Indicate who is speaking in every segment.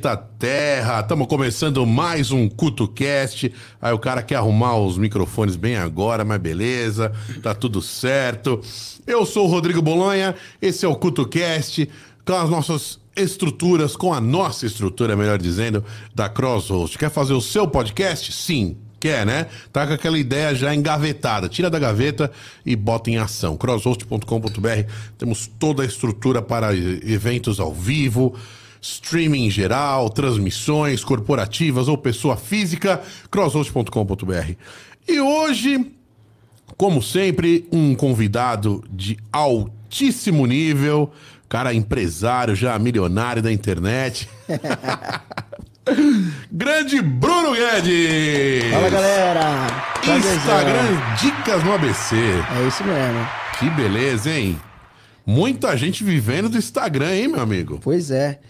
Speaker 1: planeta Terra! Estamos começando mais um CutoCast. Aí o cara quer arrumar os microfones bem agora, mas beleza, tá tudo certo. Eu sou o Rodrigo Bolonha, esse é o CutoCast, com as nossas estruturas, com a nossa estrutura, melhor dizendo, da Crosshost. Quer fazer o seu podcast? Sim. Quer, né? Tá com aquela ideia já engavetada. Tira da gaveta e bota em ação. crosshost.com.br temos toda a estrutura para eventos ao vivo, streaming em geral, transmissões corporativas ou pessoa física, crosshost.com.br. E hoje, como sempre, um convidado de altíssimo nível, cara empresário, já milionário da internet. Grande Bruno Guedes!
Speaker 2: Fala galera! Prazerzão.
Speaker 1: Instagram Dicas no ABC.
Speaker 2: É isso mesmo.
Speaker 1: Que beleza, hein? Muita gente vivendo do Instagram, hein, meu amigo?
Speaker 2: Pois é.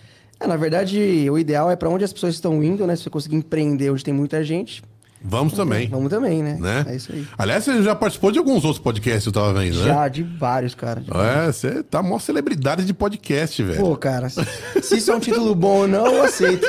Speaker 2: É, na verdade, o ideal é pra onde as pessoas estão indo, né? Se você conseguir empreender onde tem muita gente,
Speaker 1: Vamos também.
Speaker 2: vamos também, né?
Speaker 1: Né?
Speaker 2: É isso aí.
Speaker 1: Aliás, você já participou de alguns outros podcasts, eu tava vendo, né?
Speaker 2: Já, de vários, cara. de
Speaker 1: É, você tá mó celebridade de podcast, velho.
Speaker 2: Pô, cara, se se isso é um título bom ou não, eu aceito.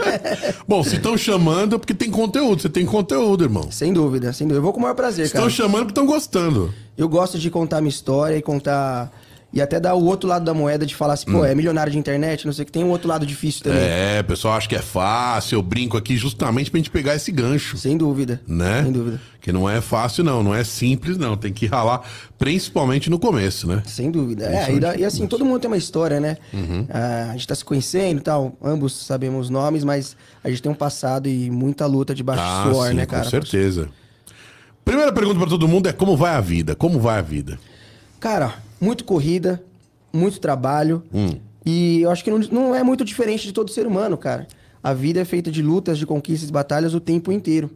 Speaker 1: Bom, se estão chamando é porque tem conteúdo. Você tem conteúdo, irmão.
Speaker 2: sem dúvida, sem dúvida. Eu vou com o maior prazer,
Speaker 1: Estão
Speaker 2: cara.
Speaker 1: chamando porque estão gostando.
Speaker 2: Eu gosto de contar minha história e contar. E até dar o outro lado da moeda de falar assim, pô, é milionário de internet, não sei o que, tem um outro lado difícil também.
Speaker 1: Hum. É, o pessoal acha que é fácil. Eu brinco aqui justamente pra gente pegar esse gancho.
Speaker 2: Sem dúvida.
Speaker 1: Né?
Speaker 2: Sem dúvida.
Speaker 1: Que não é fácil, não. Não é simples, não. Tem que ralar, principalmente no começo, né?
Speaker 2: Sem dúvida. É, e, e assim, todo mundo tem uma história, né?
Speaker 1: Uhum.
Speaker 2: Ah, a gente tá se conhecendo e tal, ambos sabemos os nomes, mas a gente tem um passado e muita luta de baixo
Speaker 1: Ah,
Speaker 2: suor,
Speaker 1: sim,
Speaker 2: né,
Speaker 1: com
Speaker 2: cara?
Speaker 1: certeza. Primeira pergunta pra todo mundo é como vai a vida? Como vai a vida?
Speaker 2: Cara, muito corrida, muito trabalho.
Speaker 1: Hum.
Speaker 2: E eu acho que não, não é muito diferente de todo ser humano, cara. A vida é feita de lutas, de conquistas e batalhas o tempo inteiro.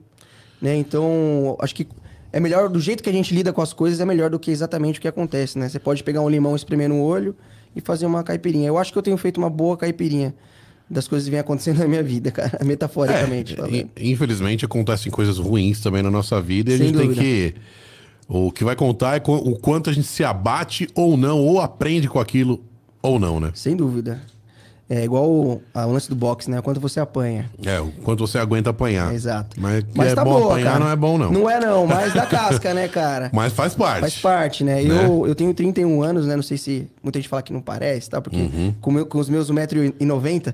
Speaker 2: Né? Então, acho que é melhor, do jeito que a gente lida com as coisas, é melhor do que exatamente o que acontece, né? Você pode pegar um limão, espremer no olho e fazer uma caipirinha. Eu acho que eu tenho feito uma boa caipirinha das coisas que vem acontecendo na minha vida, cara. Metaforicamente.
Speaker 1: É,
Speaker 2: falando.
Speaker 1: infelizmente acontecem coisas ruins também na nossa vida e a
Speaker 2: Sem
Speaker 1: gente
Speaker 2: dúvida.
Speaker 1: tem que. O que vai contar é o quanto a gente se abate ou não, ou aprende com aquilo ou não, né?
Speaker 2: Sem dúvida. É igual o, a lance do boxe, né? Quanto você apanha.
Speaker 1: É, o quanto você aguenta apanhar.
Speaker 2: É, exato.
Speaker 1: Mas que é bom apanhar não é bom, não.
Speaker 2: Não é não, mas da casca, né, cara?
Speaker 1: Mas faz parte.
Speaker 2: Faz parte, né?
Speaker 1: Né?
Speaker 2: Eu, eu tenho 31 anos, né? Não sei se muita gente fala que não parece, tá? Porque
Speaker 1: Uhum.
Speaker 2: com, meu- com os meus 1,90m...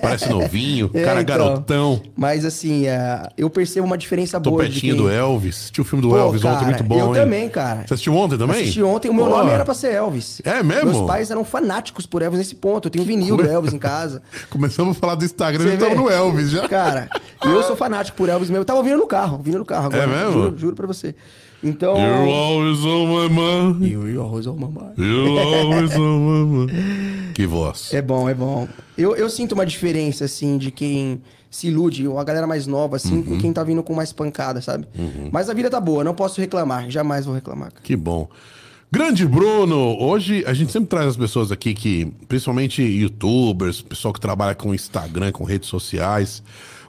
Speaker 1: Parece novinho,
Speaker 2: É,
Speaker 1: cara
Speaker 2: então.
Speaker 1: garotão.
Speaker 2: Mas assim, é, eu percebo uma diferença
Speaker 1: Tô
Speaker 2: boa
Speaker 1: pertinho
Speaker 2: quem...
Speaker 1: do Elvis. Assistiu o filme do
Speaker 2: Pô,
Speaker 1: Elvis
Speaker 2: cara,
Speaker 1: ontem, muito bom,
Speaker 2: Eu
Speaker 1: hein?
Speaker 2: também, cara.
Speaker 1: Você assistiu ontem também?
Speaker 2: Assisti ontem. O meu
Speaker 1: Pô,
Speaker 2: nome era pra ser Elvis.
Speaker 1: É mesmo?
Speaker 2: Meus pais eram fanáticos por Elvis nesse ponto. Eu tenho vinil do Elvis em casa.
Speaker 1: Começamos a falar do Instagram,
Speaker 2: Você
Speaker 1: já estamos no Elvis já.
Speaker 2: Cara, eu sou fanático por Elvis mesmo. Eu tava ouvindo no carro, ouvindo no carro agora.
Speaker 1: É mesmo?
Speaker 2: Juro, juro pra você. Então.
Speaker 1: You're always on my mind.
Speaker 2: You always on my mind.
Speaker 1: You're always on my mind. Que voz.
Speaker 2: É bom, é bom. Eu, eu sinto uma diferença, assim, de quem se ilude, a galera mais nova, assim,
Speaker 1: Uhum.
Speaker 2: com quem tá vindo com mais pancada, sabe? Mas a vida tá boa, não posso reclamar. Jamais vou reclamar. cara.
Speaker 1: Que bom. Grande Bruno, hoje a gente sempre traz as pessoas aqui que, principalmente youtubers, pessoal que trabalha com Instagram, com redes sociais,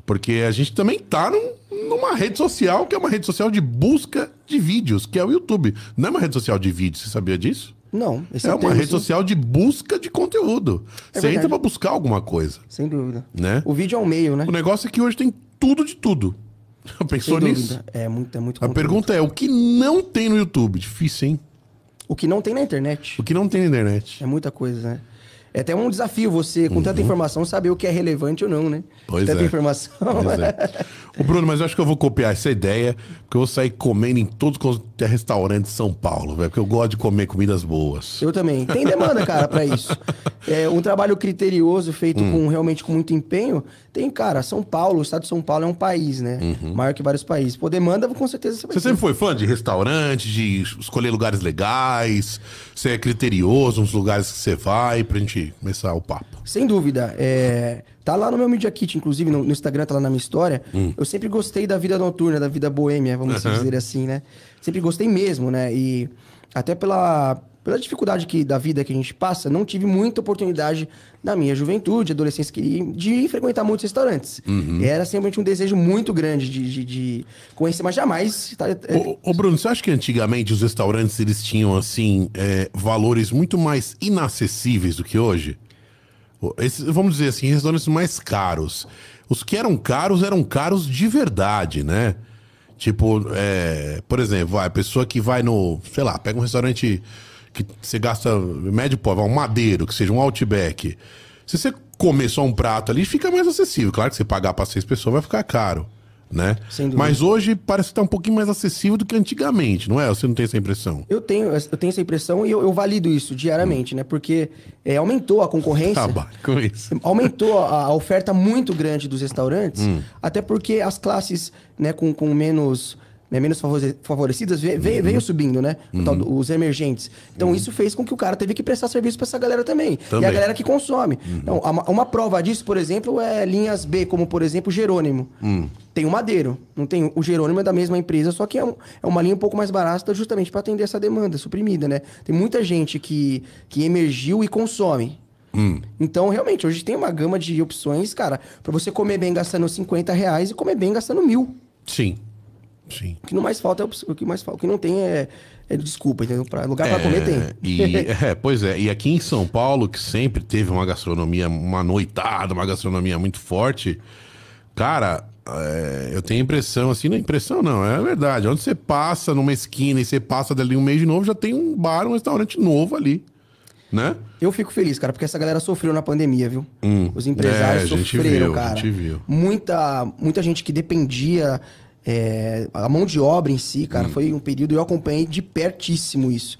Speaker 1: porque a gente também tá num- numa rede social que é uma rede social de busca de vídeos, que é o YouTube. Não é uma rede social de vídeos, você sabia disso?
Speaker 2: Não, esse
Speaker 1: É
Speaker 2: o
Speaker 1: uma
Speaker 2: termo,
Speaker 1: rede
Speaker 2: sim.
Speaker 1: social de busca de conteúdo.
Speaker 2: É
Speaker 1: você entra
Speaker 2: verdade.
Speaker 1: pra buscar alguma coisa,
Speaker 2: Sem dúvida.
Speaker 1: né?
Speaker 2: O vídeo é um meio, né?
Speaker 1: O negócio é que hoje tem tudo de tudo. Pensou nisso?
Speaker 2: É muito, é muito
Speaker 1: A
Speaker 2: conteúdo.
Speaker 1: pergunta é, o que não tem no YouTube? Difícil, hein?
Speaker 2: O que não tem na internet.
Speaker 1: O que não tem na internet?
Speaker 2: É muita coisa, né? É até um desafio você, com tanta informação, saber o que é relevante ou não, né?
Speaker 1: Uhum. Pois
Speaker 2: tanta
Speaker 1: é.
Speaker 2: informação.
Speaker 1: Pois é. Ô, Bruno, mas eu acho que eu vou copiar essa ideia, porque eu vou sair comendo em todos os restaurantes de São Paulo, velho, porque eu gosto de comer comidas boas.
Speaker 2: Eu também. Tem demanda, cara, pra isso. É, um trabalho criterioso, feito
Speaker 1: Hum.
Speaker 2: com realmente com muito empenho. Tem, cara, São Paulo, o estado de São Paulo é um país, né? Maior que vários países. Pô, demanda, com certeza você vai
Speaker 1: Uhum. Você
Speaker 2: ter.
Speaker 1: sempre foi fã de restaurante, de escolher lugares legais? Você é criterioso nos lugares que você vai pra gente começar o papo?
Speaker 2: Sem dúvida. É, tá lá no meu Media Kit, inclusive, no, Instagram, tá lá na minha história.
Speaker 1: Hum.
Speaker 2: Eu sempre gostei da vida noturna, da vida boêmia, vamos dizer assim, né? Sempre gostei mesmo, né? E até pela, pela dificuldade que, da vida que a gente passa, não tive muita oportunidade na minha juventude, adolescência, de frequentar muitos restaurantes.
Speaker 1: Uhum.
Speaker 2: E era sempre um desejo muito grande de, de, de conhecer, mas jamais... tá- é,
Speaker 1: Ô, ô, Bruno, você acha que antigamente os restaurantes eles tinham, assim, é, valores muito mais inacessíveis do que hoje? Esses, vamos dizer assim, restaurantes mais caros. Os que eram caros eram caros de verdade, né? Tipo, é, por exemplo, a pessoa que vai no, sei lá, pega um restaurante que você gasta médio pobre, um madeiro, que seja um outback. Se você comer só um prato ali, fica mais acessível. Claro que você pagar para seis pessoas vai ficar caro. Né? Mas hoje parece estar um pouquinho mais acessível do que antigamente, não é? Você não tem essa impressão?
Speaker 2: Eu tenho, eu tenho essa impressão e eu, eu valido isso diariamente, né? Porque é, aumentou a concorrência.
Speaker 1: Trabalho com isso.
Speaker 2: Aumentou a, a oferta muito grande dos restaurantes,
Speaker 1: Hum.
Speaker 2: até porque as classes né, com, com menos, né, menos favore- favorecidas ve-
Speaker 1: Uhum.
Speaker 2: ve- veio subindo, né? Do- os emergentes. Então isso fez com que o cara teve que prestar serviço para essa galera também. E
Speaker 1: Também.
Speaker 2: a galera que consome.
Speaker 1: Uhum.
Speaker 2: Então, uma, uma prova disso, por exemplo, é linhas B, como por exemplo Jerônimo. Tem o Madeiro, não tem o Jerônimo é da mesma empresa, só que é, um- é uma linha um pouco mais barata justamente para atender essa demanda suprimida, né? Tem muita gente que, que emergiu e consome.
Speaker 1: Hum.
Speaker 2: Então, realmente, hoje tem uma gama de opções, cara, para você comer bem gastando 50 reais e comer bem gastando mil.
Speaker 1: Sim. Sim.
Speaker 2: O que não mais falta é o que mais falta, o que não tem é, é desculpa, entendeu? Pra, lugar para comer tem.
Speaker 1: E, é, pois é. E aqui em São Paulo, que sempre teve uma gastronomia, uma noitada, uma gastronomia muito forte, cara, é, eu tenho a impressão, assim, não é impressão não, é verdade. Onde você passa numa esquina e você passa dali um mês de novo, já tem um bar, um restaurante novo ali, né?
Speaker 2: Eu fico feliz, cara, porque essa galera sofreu na pandemia, viu?
Speaker 1: Hum.
Speaker 2: Os empresários
Speaker 1: É,
Speaker 2: sofreram,
Speaker 1: viu,
Speaker 2: cara. Muita, muita gente que dependia. é, a mão de obra em si, cara,
Speaker 1: Hum.
Speaker 2: foi um período eu acompanhei de pertíssimo isso.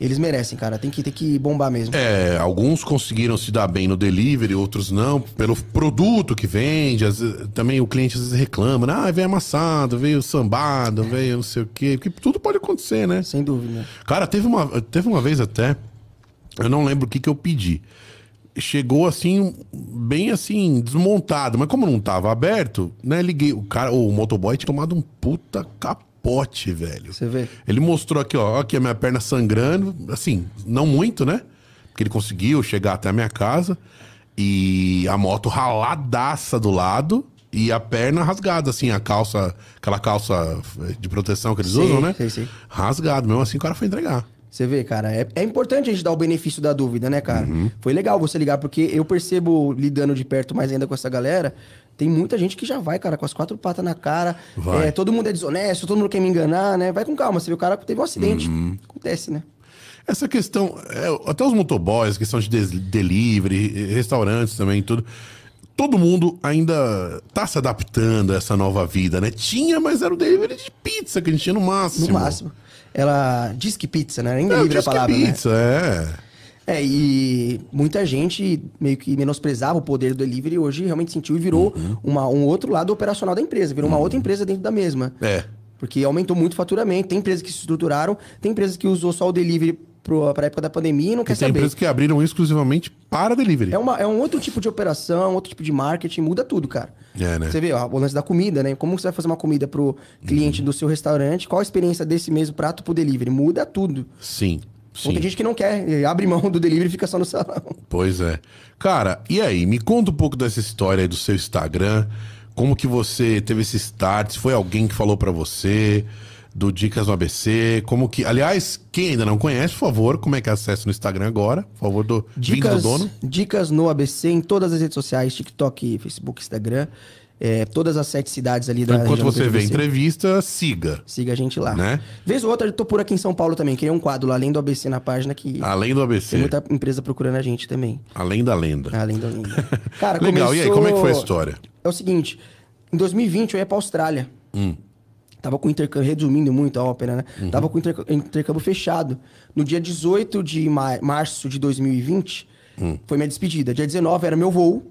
Speaker 2: Eles merecem, cara. Tem que, tem que bombar mesmo.
Speaker 1: É, alguns conseguiram se dar bem no delivery, outros não, pelo produto que vende. vezes- também o cliente às vezes reclama, né? ah, veio amassado, veio sambado, veio não sei o quê. Porque tudo pode acontecer, né?
Speaker 2: Sem dúvida.
Speaker 1: Cara, teve uma, teve uma vez até, eu não lembro o que, que eu pedi. Chegou assim, bem assim, desmontado. Mas como não tava aberto, né? Liguei. O cara, o motoboy tinha tomado um puta capote, velho.
Speaker 2: Você vê?
Speaker 1: Ele mostrou aqui, ó, aqui a minha perna sangrando, assim, não muito, né? Porque ele conseguiu chegar até a minha casa e a moto raladaça do lado e a perna rasgada, assim, a calça, aquela calça de proteção que eles
Speaker 2: Sei,
Speaker 1: usam, né?
Speaker 2: sei, sei.
Speaker 1: Rasgado, mesmo assim o cara foi entregar.
Speaker 2: Você vê, cara, é, é importante a gente dar o benefício da dúvida, né, cara?
Speaker 1: Uhum.
Speaker 2: Foi legal você ligar, porque eu percebo, lidando de perto mais ainda com essa galera, tem muita gente que já vai, cara, com as quatro patas na cara. É, todo mundo é desonesto, todo mundo quer me enganar, né? Vai com calma, você vê o cara que teve um acidente.
Speaker 1: Uhum.
Speaker 2: Acontece, né?
Speaker 1: Essa questão, é, até os motoboys, questão de delivery, restaurantes também, tudo. Todo mundo ainda tá se adaptando a essa nova vida, né? Tinha, mas era o delivery de pizza que a gente tinha no máximo.
Speaker 2: No máximo. Ela diz que pizza, né? Ainda
Speaker 1: É,
Speaker 2: livre a
Speaker 1: que
Speaker 2: palavra, né?
Speaker 1: pizza, é.
Speaker 2: É, e muita gente meio que menosprezava o poder do delivery hoje realmente sentiu e virou
Speaker 1: Uhum.
Speaker 2: uma, um outro lado operacional da empresa, virou uma outra empresa dentro da mesma.
Speaker 1: É.
Speaker 2: Porque aumentou muito o faturamento. Tem empresas que se estruturaram, tem empresas que usou só o delivery pro, pra época da pandemia e não
Speaker 1: E
Speaker 2: quer
Speaker 1: tem
Speaker 2: saber.
Speaker 1: empresas que abriram exclusivamente para delivery.
Speaker 2: É, uma, é um outro tipo de operação, outro tipo de marketing, muda tudo, cara.
Speaker 1: É, né?
Speaker 2: Você vê, ó, o lance da comida, né? Como você vai fazer uma comida pro
Speaker 1: Uhum.
Speaker 2: cliente do seu restaurante? Qual a experiência desse mesmo prato pro delivery? Muda tudo.
Speaker 1: Sim, sim.
Speaker 2: tem gente que não quer, abre mão do delivery e fica só no salão.
Speaker 1: Pois é. Cara, e aí? Me conta um pouco dessa história aí do seu Instagram. Como que você teve esse start? Se foi alguém que falou pra você? Do Dicas no ABC? Como que... Aliás, quem ainda não conhece, por favor, como é que acessa no Instagram agora? Por favor, do Vinhos do
Speaker 2: Dicas,
Speaker 1: dono.
Speaker 2: dicas no ABC em todas as redes sociais, TikTok, Facebook, Instagram. Eh, todas as sete cidades ali da
Speaker 1: Enquanto
Speaker 2: região
Speaker 1: você vê entrevista, siga.
Speaker 2: Siga a gente lá.
Speaker 1: Né?
Speaker 2: Vez ou outra, eu tô por aqui em São Paulo também. Criei um quadro lá, além do ABC na página, que
Speaker 1: Além do ABC.
Speaker 2: tem muita empresa procurando a gente também.
Speaker 1: Além da lenda.
Speaker 2: Além do além. Cara,
Speaker 1: Legal, e aí, como é que foi a história?
Speaker 2: É o seguinte, em 2020 eu ia pra Austrália.
Speaker 1: Hum.
Speaker 2: Tava com intercâmbio, resumindo muito a ópera, né?
Speaker 1: Uhum.
Speaker 2: Tava com interc- intercâmbio fechado. No dia 18 de ma- março de 2020,
Speaker 1: Hum.
Speaker 2: foi minha despedida. Dia 19 era meu voo.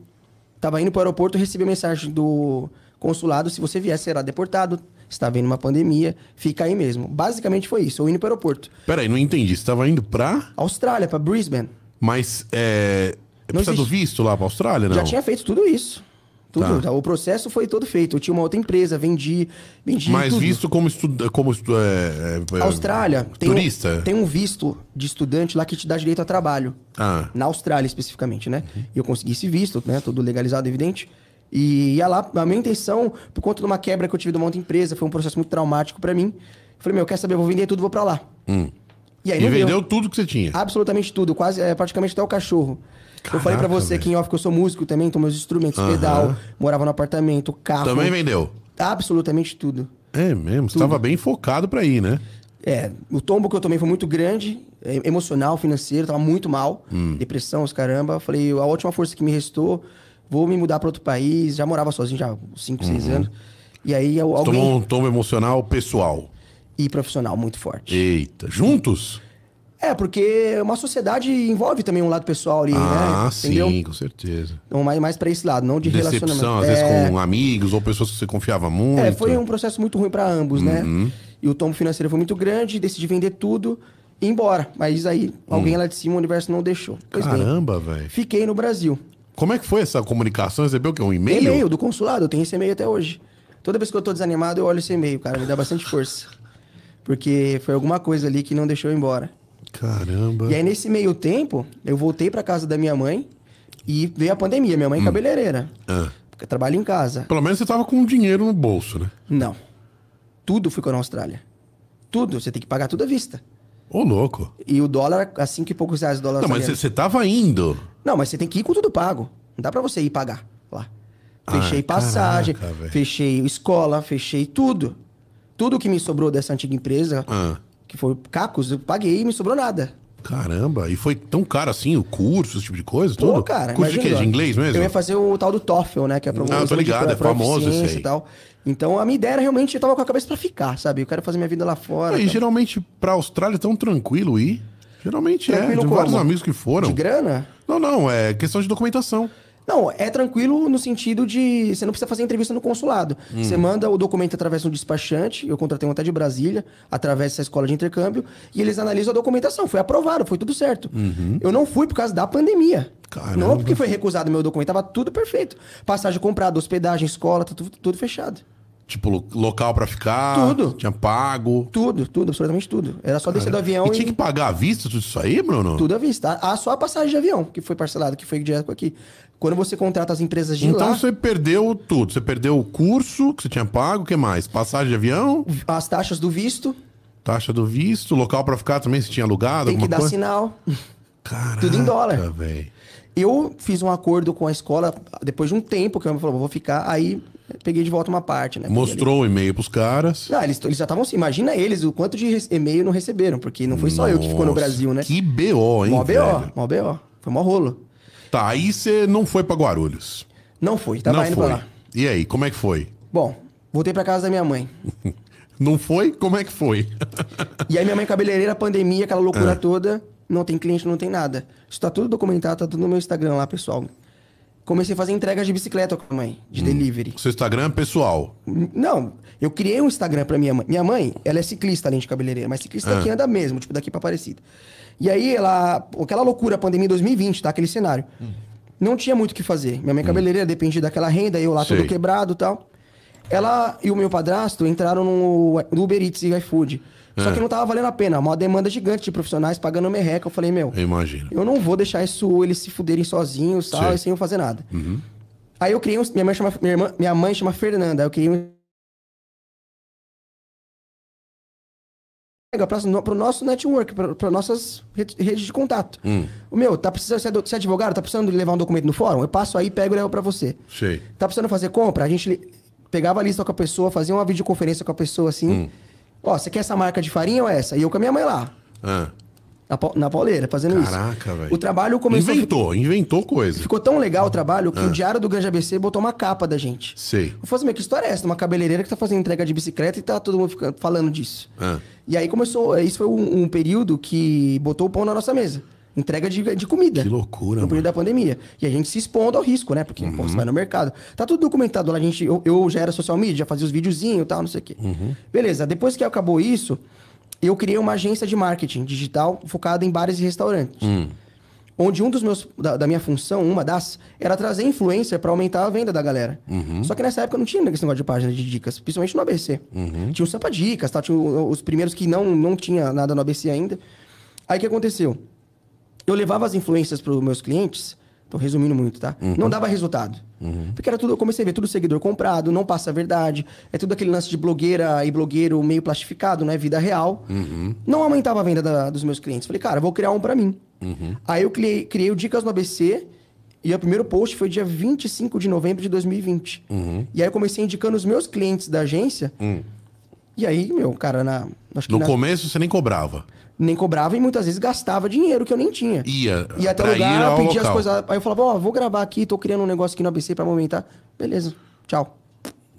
Speaker 2: Tava indo pro aeroporto, recebi mensagem do consulado, se você vier, será deportado. Está vendo uma pandemia, fica aí mesmo. Basicamente foi isso, eu indo pro aeroporto.
Speaker 1: Peraí, não entendi. Você tava indo pra...
Speaker 2: Austrália, pra Brisbane.
Speaker 1: Mas, é... Precisa do
Speaker 2: existe.
Speaker 1: visto lá pra Austrália, não?
Speaker 2: Já tinha feito tudo isso. Tudo.
Speaker 1: Tá.
Speaker 2: O processo foi todo feito. Eu tinha uma outra empresa, vendi, vendi
Speaker 1: Mas
Speaker 2: tudo.
Speaker 1: visto como estuda, como estu, é, é,
Speaker 2: Austrália tem
Speaker 1: turista.
Speaker 2: Um, tem um visto de estudante lá que te dá direito a trabalho.
Speaker 1: Ah,
Speaker 2: Na Austrália, especificamente, né? E eu consegui esse visto, né? Tudo legalizado, evidente. E ia lá, a minha intenção, por conta de uma quebra que eu tive de uma outra empresa, foi um processo muito traumático pra mim. Falei, meu, quer saber? Eu vou vender tudo, vou pra lá. E aí
Speaker 1: e
Speaker 2: não deu.
Speaker 1: vendeu tudo que você tinha.
Speaker 2: Absolutamente tudo, quase, é, praticamente até o cachorro. eu falei pra
Speaker 1: Caraca,
Speaker 2: você
Speaker 1: velho.
Speaker 2: aqui em off que eu sou músico também, então meus instrumentos, pedal, morava no apartamento, carro.
Speaker 1: Também vendeu.
Speaker 2: Absolutamente tudo.
Speaker 1: É mesmo, você tava bem focado pra ir, né?
Speaker 2: É, o tombo que eu tomei foi muito grande, é, emocional, financeiro, tava muito mal,
Speaker 1: Hum.
Speaker 2: depressão, os caramba. Eu falei, a última força que me restou, vou me mudar pra outro país. Já morava sozinho já há 5, 6
Speaker 1: Uhum.
Speaker 2: anos. E aí alguém...
Speaker 1: Tomou um tombo emocional pessoal.
Speaker 2: E profissional muito forte.
Speaker 1: Eita, juntos?
Speaker 2: É, porque uma sociedade envolve também um lado pessoal ali,
Speaker 1: ah,
Speaker 2: né?
Speaker 1: sim, com certeza.
Speaker 2: Então, mais, mais pra esse lado, não de
Speaker 1: Decepção,
Speaker 2: relacionamento.
Speaker 1: às vezes com amigos ou pessoas que você confiava muito.
Speaker 2: É, foi um processo muito ruim pra ambos, né? E o tombo financeiro foi muito grande, decidi vender tudo e ir embora. Mas aí, alguém lá de cima, o universo não deixou. Pois
Speaker 1: Caramba, velho.
Speaker 2: fiquei no Brasil.
Speaker 1: Como é que foi essa comunicação? Recebeu o quê? Um e-mail?
Speaker 2: E-mail do consulado, eu tenho esse e-mail até hoje. Toda vez que eu tô desanimado, eu olho esse e-mail, cara, me dá bastante força. Porque foi alguma coisa ali que não deixou eu embora.
Speaker 1: Caramba.
Speaker 2: E aí, nesse meio tempo, eu voltei pra casa da minha mãe e veio a pandemia. Minha mãe é cabeleireira.
Speaker 1: Ah.
Speaker 2: Porque trabalha em casa.
Speaker 1: Pelo menos você tava com dinheiro no bolso, né?
Speaker 2: Não. Tudo ficou na Austrália. Tudo. Você tem que pagar tudo à vista.
Speaker 1: Ô, louco.
Speaker 2: E o dólar, a cinco e poucos reais o dólar
Speaker 1: Não, mas você, tava indo.
Speaker 2: Não, mas você tem que ir com tudo pago. Não dá pra você ir pagar lá. Fechei
Speaker 1: Ai,
Speaker 2: passagem,
Speaker 1: caraca,
Speaker 2: fechei escola, fechei tudo. Tudo que me sobrou dessa antiga empresa,
Speaker 1: Ah.
Speaker 2: que foi Cacos, eu paguei e me sobrou nada.
Speaker 1: Caramba, e foi tão caro assim o curso, esse tipo de coisa?
Speaker 2: Pô,
Speaker 1: Tudo?
Speaker 2: cara.
Speaker 1: Curso de quê? De inglês mesmo?
Speaker 2: Eu ia fazer o tal do TOEFL, né? Que é pra
Speaker 1: Ah, tô ligado, é famoso esse aí.
Speaker 2: tal. Então a minha ideia era realmente, eu tava com a cabeça pra ficar, sabe? Eu quero fazer minha vida lá fora.
Speaker 1: E
Speaker 2: tal.
Speaker 1: geralmente pra Austrália é tão tranquilo ir. Geralmente é.
Speaker 2: Tranquilo
Speaker 1: De vários amigos que foram.
Speaker 2: De grana?
Speaker 1: Não, não, é questão de documentação.
Speaker 2: Não, é tranquilo no sentido de você não precisa fazer entrevista no consulado.
Speaker 1: Hum.
Speaker 2: Você manda o documento através do despachante, eu contratei um até de Brasília, através dessa escola de intercâmbio, e eles analisam a documentação. Foi aprovado, foi tudo certo. Eu não fui por causa da pandemia.
Speaker 1: Uhum. Caramba.
Speaker 2: Não porque foi recusado meu documento, tava tudo perfeito. Passagem comprada, hospedagem, escola, tá tudo, tudo fechado.
Speaker 1: Tipo, lo- local pra ficar.
Speaker 2: Tudo.
Speaker 1: Tinha pago.
Speaker 2: Tudo, tudo, absolutamente tudo. Era só descer do avião
Speaker 1: E
Speaker 2: e,
Speaker 1: tinha que pagar à vista tudo isso aí, Bruno?
Speaker 2: tudo à vista. Ah, só a passagem de avião que foi parcelada, que foi direto aqui. Quando você contrata as empresas de
Speaker 1: Então
Speaker 2: lá,
Speaker 1: você perdeu tudo. Você perdeu o curso que você tinha pago, o que mais? Passagem de avião,
Speaker 2: as taxas do visto,
Speaker 1: taxa do visto, local pra ficar também, se tinha alugado,
Speaker 2: tem que dar
Speaker 1: coisa.
Speaker 2: sinal.
Speaker 1: Caraca,
Speaker 2: tudo em dólar.
Speaker 1: velho.
Speaker 2: Eu fiz um acordo com a escola depois de um tempo que eu falou, vou ficar, aí peguei de volta uma parte, né?
Speaker 1: Mostrou o e-mail pros caras.
Speaker 2: Não, eles, eles já estavam assim, imagina eles o quanto de e-mail não receberam, porque não foi só eu que ficou no Brasil, né?
Speaker 1: Que BO, hein?
Speaker 2: Mó BO, mó BO. Foi mó rolo.
Speaker 1: Tá, aí você não foi pra Guarulhos.
Speaker 2: Não foi, tava
Speaker 1: não
Speaker 2: indo
Speaker 1: foi.
Speaker 2: pra lá.
Speaker 1: E aí, como é que foi?
Speaker 2: Bom, voltei pra casa da minha mãe.
Speaker 1: Não foi? Como é que foi?
Speaker 2: E aí minha mãe cabeleireira, pandemia, aquela
Speaker 1: É.
Speaker 2: loucura toda, não tem cliente, não tem nada. Isso tá tudo documentado, tá tudo no meu Instagram lá, pessoal. Comecei a fazer entregas de bicicleta com a mãe,
Speaker 1: Hum.
Speaker 2: de delivery.
Speaker 1: Seu Instagram é pessoal.
Speaker 2: Não, eu criei um Instagram pra minha mãe. Minha mãe, ela é ciclista além de cabeleireira, mas ciclista
Speaker 1: Ah.
Speaker 2: que anda mesmo, tipo daqui pra Aparecida. E aí ela, aquela loucura, pandemia 2020, tá? Aquele cenário. Não tinha muito o que fazer. Minha mãe cabeleireira dependia daquela renda, eu lá todo
Speaker 1: Sei.
Speaker 2: quebrado e tal. Ela e o meu padrasto entraram no, no Uber Eats e iFood. Só
Speaker 1: Ah.
Speaker 2: que não tava valendo a pena. Uma demanda gigante de profissionais pagando merreca. Eu falei, meu,
Speaker 1: Eu imagino.
Speaker 2: eu não vou deixar isso, eles se fuderem sozinhos tal, e sem eu fazer nada. Aí eu criei um. Minha mãe chama, minha, irmã, minha mãe chama Fernanda. Aí eu criei um. Para pro nosso network, para nossas re- redes de contato. O meu, tá precisando ser, ser advogado? Tá precisando levar um documento no fórum? Eu passo aí, pego e levo pra você.
Speaker 1: Sei.
Speaker 2: Tá precisando fazer compra? A gente pegava a lista com a pessoa, fazia uma videoconferência com a pessoa assim. Ó, você quer essa marca de farinha ou essa? E eu com a minha mãe lá.
Speaker 1: Ah,
Speaker 2: Na, na pauleira, fazendo isso.
Speaker 1: Caraca, velho.
Speaker 2: O trabalho começou.
Speaker 1: inventou, inventou coisa.
Speaker 2: Ficou tão legal o trabalho que o Diário do Grande ABC botou uma capa da gente.
Speaker 1: Sei.
Speaker 2: Eu falei assim, mas que história é essa? Uma cabeleireira que tá fazendo entrega de bicicleta e tá todo mundo ficando, falando disso.
Speaker 1: Ah.
Speaker 2: E aí começou, isso foi um, um período que botou o pão na nossa mesa. Entrega de, de comida.
Speaker 1: Que loucura,
Speaker 2: No período da pandemia. E a gente se expondo ao risco, né? Porque pô, você vai no mercado. Tá tudo documentado lá. A gente, eu, eu já era social media, já fazia os videozinhos e tal, não sei o quê. Beleza, depois que acabou isso, eu criei uma agência de marketing digital focada em bares e restaurantes. Onde um dos meus, da, da minha função, uma das, era trazer influencer para aumentar a venda da galera. Só que nessa época não tinha esse negócio de página de dicas, principalmente no ABC. Tinha o Sampa Dicas, tá? tinha os primeiros que não, não tinha nada no ABC ainda. Aí o que aconteceu? Eu levava as influências para os meus clientes, tô resumindo muito, tá? Não dava resultado. Porque era tudo, eu comecei a ver tudo seguidor comprado, não passa a verdade, é tudo aquele lance de blogueira e blogueiro meio plastificado, não é vida real. Não aumentava a venda da- dos meus clientes. Falei, cara, vou criar um para mim. Aí eu criei, criei o Dicas no ABC e o primeiro post foi dia 25 de novembro de 2020. E aí eu comecei indicando os meus clientes da agência. E aí, meu, cara, na,
Speaker 1: No
Speaker 2: na-
Speaker 1: começo você nem cobrava.
Speaker 2: nem cobrava e muitas vezes gastava dinheiro que eu nem tinha.
Speaker 1: Ia
Speaker 2: Ia até lugar, pedia as
Speaker 1: local.
Speaker 2: coisas. Aí eu falava, ó, vou gravar aqui, tô criando um negócio aqui no ABC pra aumentar. Beleza, tchau.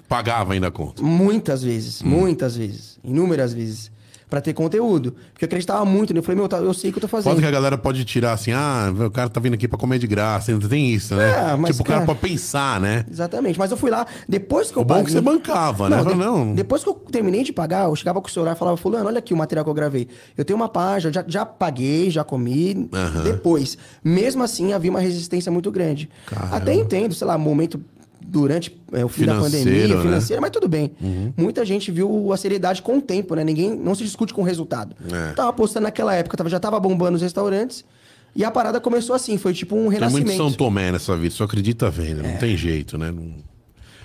Speaker 1: Pagava ainda a conta.
Speaker 2: Muitas vezes, muitas vezes, inúmeras vezes, Pra ter conteúdo. Porque eu acreditava muito, né? Eu falei, meu, tá, eu sei o que eu tô fazendo.
Speaker 1: Foda que a galera pode tirar assim, ah, o cara tá vindo aqui pra comer de graça, ainda tem isso, né?
Speaker 2: É, mas,
Speaker 1: tipo, o cara pode pensar, né?
Speaker 2: Exatamente. Mas eu fui lá, depois que eu
Speaker 1: O bom é que você bancava, né?
Speaker 2: Não, de-
Speaker 1: não.
Speaker 2: Depois que eu terminei de pagar, eu chegava com o celular e falava, fulano, olha aqui o material que eu gravei. Eu tenho uma página, já, já paguei, já comi.
Speaker 1: Aham.
Speaker 2: Depois. Mesmo assim, havia uma resistência muito grande.
Speaker 1: Caramba.
Speaker 2: Até entendo, sei lá, momento durante é, o fim da pandemia,
Speaker 1: né? Uhum.
Speaker 2: financeira, mas tudo bem. Muita gente viu a seriedade com o tempo, né? Ninguém não se discute com o resultado.
Speaker 1: É.
Speaker 2: Tava postando naquela época, tava, já tava bombando os restaurantes. E a parada começou assim, foi tipo um
Speaker 1: Tem
Speaker 2: renascimento.
Speaker 1: muito São Tomé nessa vida, só acredita vendo, não tem jeito, né? Não...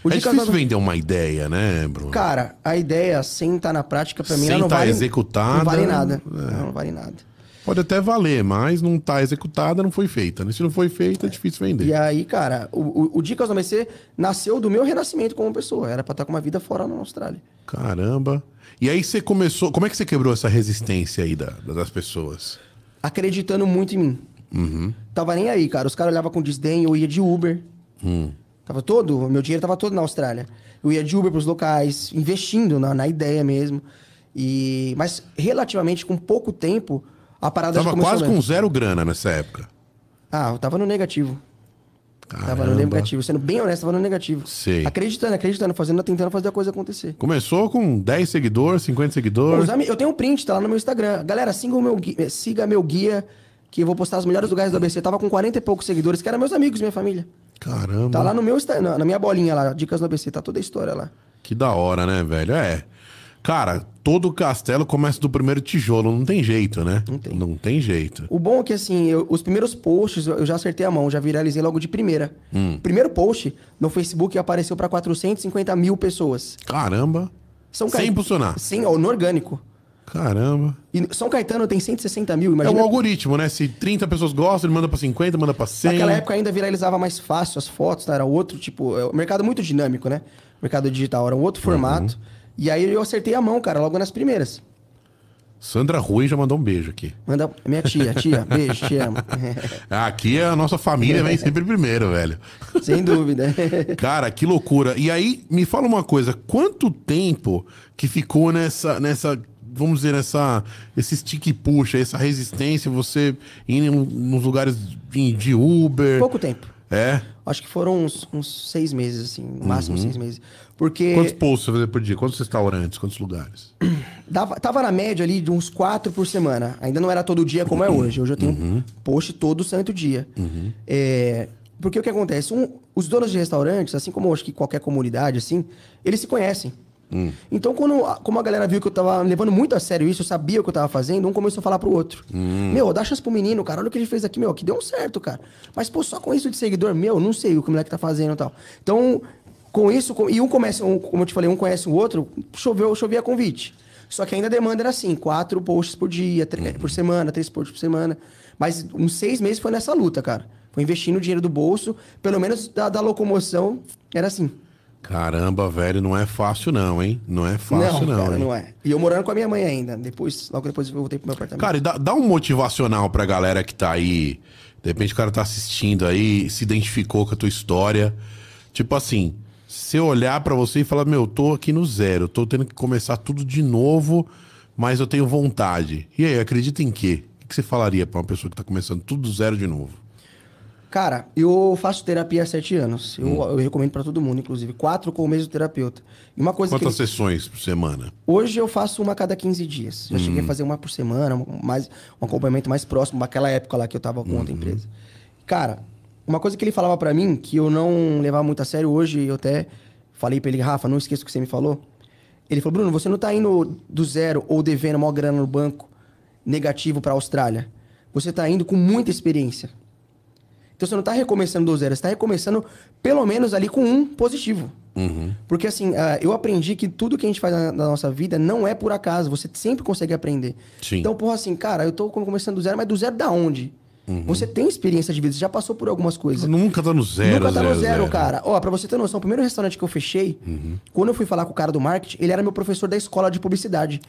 Speaker 2: O
Speaker 1: é difícil vender uma ideia, né, Bruno?
Speaker 2: Cara, a ideia, sem estar na prática, pra mim,
Speaker 1: Sem
Speaker 2: ela não
Speaker 1: tá
Speaker 2: vale...
Speaker 1: executada,
Speaker 2: Não vale nada.
Speaker 1: é.
Speaker 2: Não, não vale nada.
Speaker 1: Pode até valer, mas não tá executada, não foi feita. Né? Se não foi feita, é difícil vender.
Speaker 2: E aí, cara, o, o, o Dicas do nasceu do meu renascimento como pessoa. Era pra estar com uma vida fora na Austrália.
Speaker 1: Caramba. E aí você começou. Como é que você quebrou essa resistência aí da- das pessoas?
Speaker 2: Acreditando muito em mim.
Speaker 1: Uhum.
Speaker 2: Tava nem aí, cara. Os caras olhavam com desdém, eu ia de Uber.
Speaker 1: Hum.
Speaker 2: Tava todo, meu dinheiro tava todo na Austrália. Eu ia de Uber pros locais, investindo na, na ideia mesmo. E, mas relativamente com pouco tempo, a parada
Speaker 1: Tava quase com zero grana nessa época.
Speaker 2: Ah, eu tava no negativo. Tava no
Speaker 1: Caramba.
Speaker 2: negativo. Sendo bem honesto, tava no negativo.
Speaker 1: Sei.
Speaker 2: Acreditando, acreditando, fazendo, tentando fazer a coisa acontecer.
Speaker 1: Começou com 10 seguidores, 50
Speaker 2: Os
Speaker 1: seguidores.
Speaker 2: ami- Eu tenho um print, tá lá no meu Instagram. Galera, siga, meu, gui- eh, siga meu guia, que eu vou postar os melhores lugares do ABC. Tava com 40 e poucos seguidores, que eram meus amigos, minha família.
Speaker 1: Caramba.
Speaker 2: Tá lá no meu, Insta- na, na minha bolinha lá, Dicas do ABC, tá toda a história lá.
Speaker 1: Que da hora, né, velho? É. Cara, todo castelo começa do primeiro tijolo, não tem jeito, né?
Speaker 2: Não tem.
Speaker 1: Não tem jeito.
Speaker 2: O bom é que, assim, eu- os primeiros posts eu já acertei a mão, já viralizei logo de primeira.
Speaker 1: Hum.
Speaker 2: Primeiro post no Facebook apareceu pra 450 mil pessoas.
Speaker 1: Caramba.
Speaker 2: São
Speaker 1: Sem impulsionar.
Speaker 2: Sim, ó, no orgânico.
Speaker 1: Caramba.
Speaker 2: E São Caetano tem 160 mil,
Speaker 1: É
Speaker 2: imagina.
Speaker 1: um algoritmo, né? Se 30 pessoas gostam, ele manda pra 50, manda pra 100.
Speaker 2: Naquela época ainda viralizava mais fácil as fotos, tá? era outro tipo, é um mercado muito dinâmico, né? Mercado digital era um outro formato. E aí eu acertei a mão, cara, logo nas primeiras.
Speaker 1: Sandra Rui já mandou um beijo aqui.
Speaker 2: Manda minha tia, tia, beijo, te amo.
Speaker 1: Aqui a nossa família vem sempre primeiro, velho.
Speaker 2: Sem dúvida.
Speaker 1: Cara, que loucura. E aí, me fala uma coisa, quanto tempo que ficou nessa, nessa vamos dizer, nessa, esse stick puxa, essa resistência, você indo nos lugares de, de Uber?
Speaker 2: Pouco tempo.
Speaker 1: É?
Speaker 2: Acho que foram uns, uns seis meses, assim, máximo seis meses. Porque
Speaker 1: Quantos posts você fazia por dia? Quantos restaurantes? Quantos lugares?
Speaker 2: dava, tava na média ali de uns quatro por semana. Ainda não era todo dia como é hoje. Hoje eu tenho
Speaker 1: Uhum.
Speaker 2: post todo santo dia. É, porque o que acontece? Um, os donos de restaurantes, assim como acho que qualquer comunidade, assim, eles se conhecem.
Speaker 1: Hum.
Speaker 2: Então, quando, como a galera viu que eu tava levando muito a sério isso, eu sabia o que eu tava fazendo, um começou a falar pro outro.
Speaker 1: Hum.
Speaker 2: Meu, dá chance pro menino, cara. Olha o que ele fez aqui, meu, que deu um certo, cara. Mas, pô, só com isso de seguidor, meu, não sei o que o moleque tá fazendo e tal. Então, com isso, com- e um começa, um, como eu te falei, um conhece o outro, choveu, chovia convite. Só que ainda a demanda era assim, quatro posts por dia, tre- por semana, três posts por semana. Mas uns seis meses foi nessa luta, cara. Foi investindo o dinheiro do bolso, pelo menos da, da locomoção, era assim.
Speaker 1: Caramba, velho, não é fácil não, hein? Não é fácil não,
Speaker 2: cara,
Speaker 1: hein?
Speaker 2: não é. E eu morando com a minha mãe ainda. Depois, logo depois eu voltei pro meu apartamento.
Speaker 1: Cara, e dá, dá um motivacional pra galera que tá aí. De repente o cara tá assistindo aí, se identificou com a tua história. Tipo assim, se eu olhar pra você e falar, meu, eu tô aqui no zero, tô tendo que começar tudo de novo, mas eu tenho vontade. E aí, acredita em quê? O que você falaria pra uma pessoa que tá começando tudo do zero de novo?
Speaker 2: Cara, eu faço terapia há sete anos. Eu,
Speaker 1: Hum.
Speaker 2: eu recomendo pra todo mundo, inclusive. Quatro com o mesmo terapeuta. E uma coisa
Speaker 1: Quantas
Speaker 2: ele-
Speaker 1: sessões por semana?
Speaker 2: Hoje eu faço uma a cada 15 dias. Já
Speaker 1: Hum.
Speaker 2: cheguei a fazer uma por semana, um- mais, um acompanhamento mais próximo daquela época lá que eu tava com
Speaker 1: Uhum.
Speaker 2: outra empresa. Cara, uma coisa que ele falava pra mim, que eu não levava muito a sério hoje, eu até falei pra ele, Rafa, não esqueça o que você me falou. Ele falou, Bruno, você não tá indo do zero ou devendo maior grana no banco negativo pra Austrália. Você tá indo com muita experiência. Então você não tá recomeçando do zero, você tá recomeçando pelo menos ali com um positivo. Porque assim, ah, eu aprendi que tudo que a gente faz na, nossa vida não é por acaso, você sempre consegue aprender.
Speaker 1: Sim.
Speaker 2: Então, porra, assim, cara, eu tô começando do zero, mas do zero da onde? Você tem experiência de vida, você já passou por algumas coisas.
Speaker 1: Nunca tá no zero,
Speaker 2: Nunca tá no
Speaker 1: zero,
Speaker 2: zero,
Speaker 1: zero.
Speaker 2: cara. Ó, pra você ter noção, o primeiro restaurante que eu fechei, quando eu fui falar com o cara do marketing, ele era meu professor da escola de publicidade.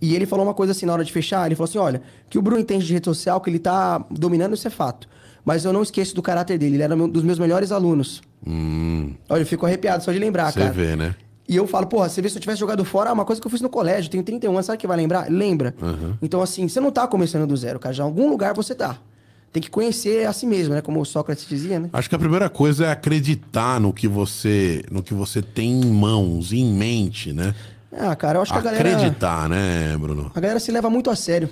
Speaker 2: E ele falou uma coisa assim na hora de fechar, ele falou assim, olha, que o Bruno entende de rede social, que ele tá dominando, isso é fato. Mas eu não esqueço do caráter dele, ele era um dos meus melhores alunos.
Speaker 1: Hum,
Speaker 2: Olha, eu fico arrepiado só de lembrar,
Speaker 1: você
Speaker 2: cara.
Speaker 1: vê, né?
Speaker 2: E eu falo, porra, você vê se eu tivesse jogado fora, uma coisa que eu fiz no colégio, tenho 31 anos, sabe que vai lembrar? Lembra. Então, assim, você não tá começando do zero, cara. Já em algum lugar você tá. Tem que conhecer a si mesmo, né? Como o Sócrates dizia, né?
Speaker 1: Acho que a primeira coisa é acreditar no que você, no que você tem em mãos, em mente, né?
Speaker 2: Ah, cara, eu acho que a galera.
Speaker 1: Acreditar, né, Bruno?
Speaker 2: A galera se leva muito a sério.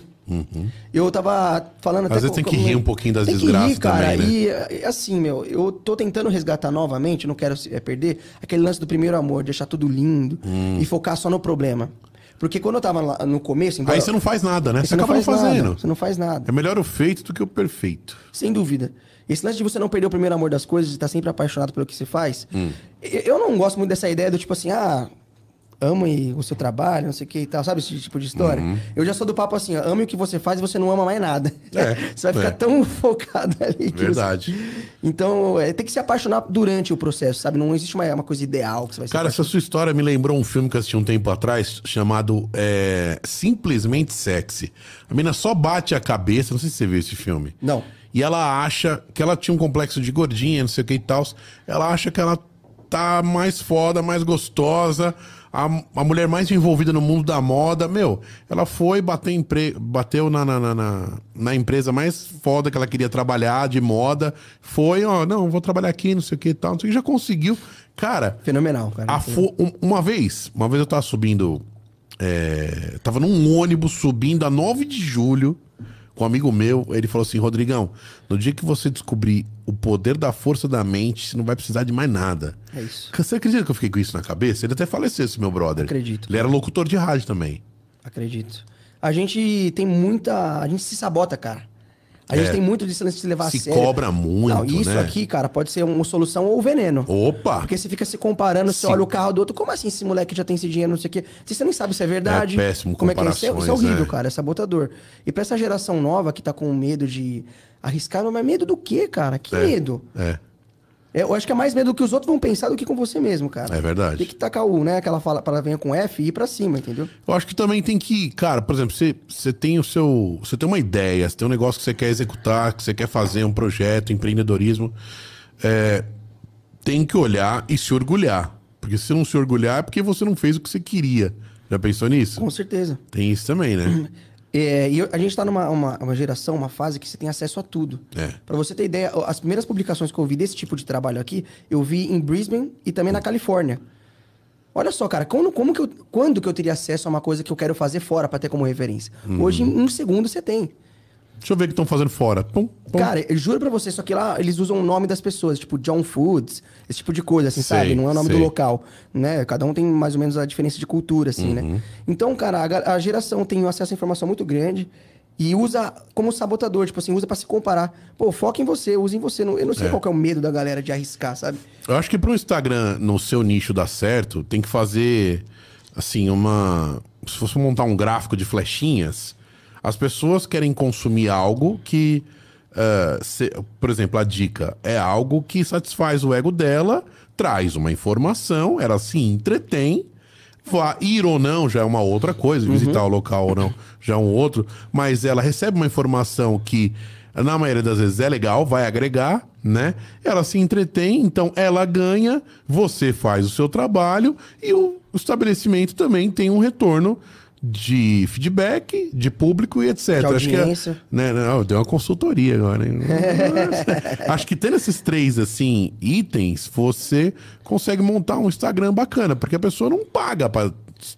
Speaker 2: Eu tava falando até
Speaker 1: Às vezes tem que rir um pouquinho das
Speaker 2: tem que
Speaker 1: desgraças
Speaker 2: rir, cara.
Speaker 1: também, né?
Speaker 2: E, assim, meu, eu tô tentando resgatar novamente, não quero é, perder, aquele lance do primeiro amor, deixar tudo lindo
Speaker 1: Hum.
Speaker 2: e focar só no problema. Porque quando eu tava lá no começo, embora-
Speaker 1: Aí você não faz nada, né?
Speaker 2: Aí
Speaker 1: Você acaba não
Speaker 2: faz
Speaker 1: fazendo.
Speaker 2: Nada, você não faz nada.
Speaker 1: É melhor o feito do que o perfeito.
Speaker 2: Sem dúvida. Esse lance de você não perder o primeiro amor das coisas e estar sempre apaixonado pelo que você faz.
Speaker 1: Hum.
Speaker 2: Eu não gosto muito dessa ideia do tipo assim, ah, ame o seu trabalho, não sei o que e tal, sabe esse tipo de história? Eu já sou do papo assim, ó, ame o que você faz e você não ama mais nada.
Speaker 1: Uhum. É,
Speaker 2: você vai ficar
Speaker 1: é.
Speaker 2: tão focado ali.
Speaker 1: Verdade.
Speaker 2: você- Então, é, tem que se apaixonar durante o processo, sabe? Não existe uma, uma coisa ideal que você vai
Speaker 1: Cara, essa sua história me lembrou um filme que eu assisti um tempo atrás, chamado é, Simplesmente Sexy. A menina só bate a cabeça, não sei se você viu esse filme.
Speaker 2: Não.
Speaker 1: E ela acha que ela tinha um complexo de gordinha, não sei o que e tal. Ela acha que ela tá mais foda, mais gostosa, a, a mulher mais envolvida no mundo da moda. Meu, ela foi, bateu, empre... bateu na, na, na, na- na empresa mais foda que ela queria trabalhar, de moda. Foi, ó, não, vou trabalhar aqui, não sei o que e tal. Não sei o que, já conseguiu. Cara,
Speaker 2: Fenomenal, cara.
Speaker 1: a fo- um- Uma vez, uma vez eu tava subindo. é, tava num ônibus subindo a 9 de julho com um amigo meu. Ele falou assim: Rodrigão, no dia que você descobrir o poder da força da mente, você não vai precisar de mais nada.
Speaker 2: É isso.
Speaker 1: Você acredita que eu fiquei com isso na cabeça? Ele até faleceu, esse meu brother.
Speaker 2: Acredito.
Speaker 1: Ele era locutor de rádio também.
Speaker 2: Acredito. A gente tem muita. A gente se sabota, cara. A gente
Speaker 1: É.
Speaker 2: tem muito disso de se levar
Speaker 1: Se
Speaker 2: a sério.
Speaker 1: cobra muito,
Speaker 2: Não, isso
Speaker 1: né?
Speaker 2: aqui, cara, pode ser uma solução ou veneno.
Speaker 1: Opa!
Speaker 2: Porque você fica se comparando, você
Speaker 1: Sim.
Speaker 2: olha o carro do outro, como assim esse moleque já tem esse dinheiro, não sei o quê. Se você nem sabe se é verdade.
Speaker 1: É péssimo
Speaker 2: como é que é? Isso é, isso é horrível,
Speaker 1: é.
Speaker 2: cara, é sabotador. E pra essa geração nova que tá com medo de arriscar, mas medo do quê, cara? Que medo?
Speaker 1: É,
Speaker 2: É, Eu acho que é mais medo do que os outros vão pensar do que com você mesmo, cara.
Speaker 1: É verdade.
Speaker 2: Tem que tacar o, né, aquela fala, palavrinha com F e ir pra cima, entendeu?
Speaker 1: Eu acho que também tem que, cara, por exemplo, você, você tem o seu. Você tem uma ideia, você tem um negócio que você quer executar, que você quer fazer, um projeto, empreendedorismo. é, tem que olhar e se orgulhar. Porque se não se orgulhar é porque você não fez o que você queria. Já pensou nisso?
Speaker 2: Com certeza.
Speaker 1: Tem isso também, né?
Speaker 2: É, e a gente tá numa uma, uma geração, uma fase que você tem acesso a tudo.
Speaker 1: É.
Speaker 2: Pra você ter ideia, as primeiras publicações que eu vi desse tipo de trabalho aqui, eu vi em Brisbane e também na Califórnia. Olha só, cara, como, como que eu, quando que eu teria acesso a uma coisa que eu quero fazer fora pra ter como referência?
Speaker 1: Uhum.
Speaker 2: Hoje, em um segundo, você tem.
Speaker 1: Deixa eu ver o que estão fazendo fora. Pum, pum.
Speaker 2: Cara, eu juro pra você, só que lá eles usam o nome das pessoas, tipo John Foods, esse tipo de coisa, assim,
Speaker 1: Sei,
Speaker 2: sabe? Não é o nome
Speaker 1: sei.
Speaker 2: do local, né? Cada um tem mais ou menos a diferença de cultura, assim,
Speaker 1: Uhum.
Speaker 2: né? Então, cara, a, a geração tem um acesso à informação muito grande e usa como sabotador, tipo assim, usa pra se comparar. Pô, foca em você, usa em você. Eu não sei
Speaker 1: É.
Speaker 2: qual é o medo da galera de arriscar, sabe?
Speaker 1: Eu acho que para o Instagram no seu nicho dar certo, tem que fazer assim uma. Se fosse montar um gráfico de flechinhas, as pessoas querem consumir algo que, ah, se- por exemplo, a dica é algo que satisfaz o ego dela, traz uma informação, ela se entretém. Vá, ir ou não já é uma outra coisa, visitar o local ou não já é um outro, mas ela recebe uma informação que, na maioria das vezes, é legal, vai agregar, né? Ela se entretém, então ela ganha, você faz o seu trabalho e o estabelecimento também tem um retorno de feedback, de público e etc.
Speaker 2: De
Speaker 1: Acho que é- né, não, deu uma consultoria agora. Acho que tendo esses três assim itens, você consegue montar um Instagram bacana, porque a pessoa não paga pra
Speaker 2: É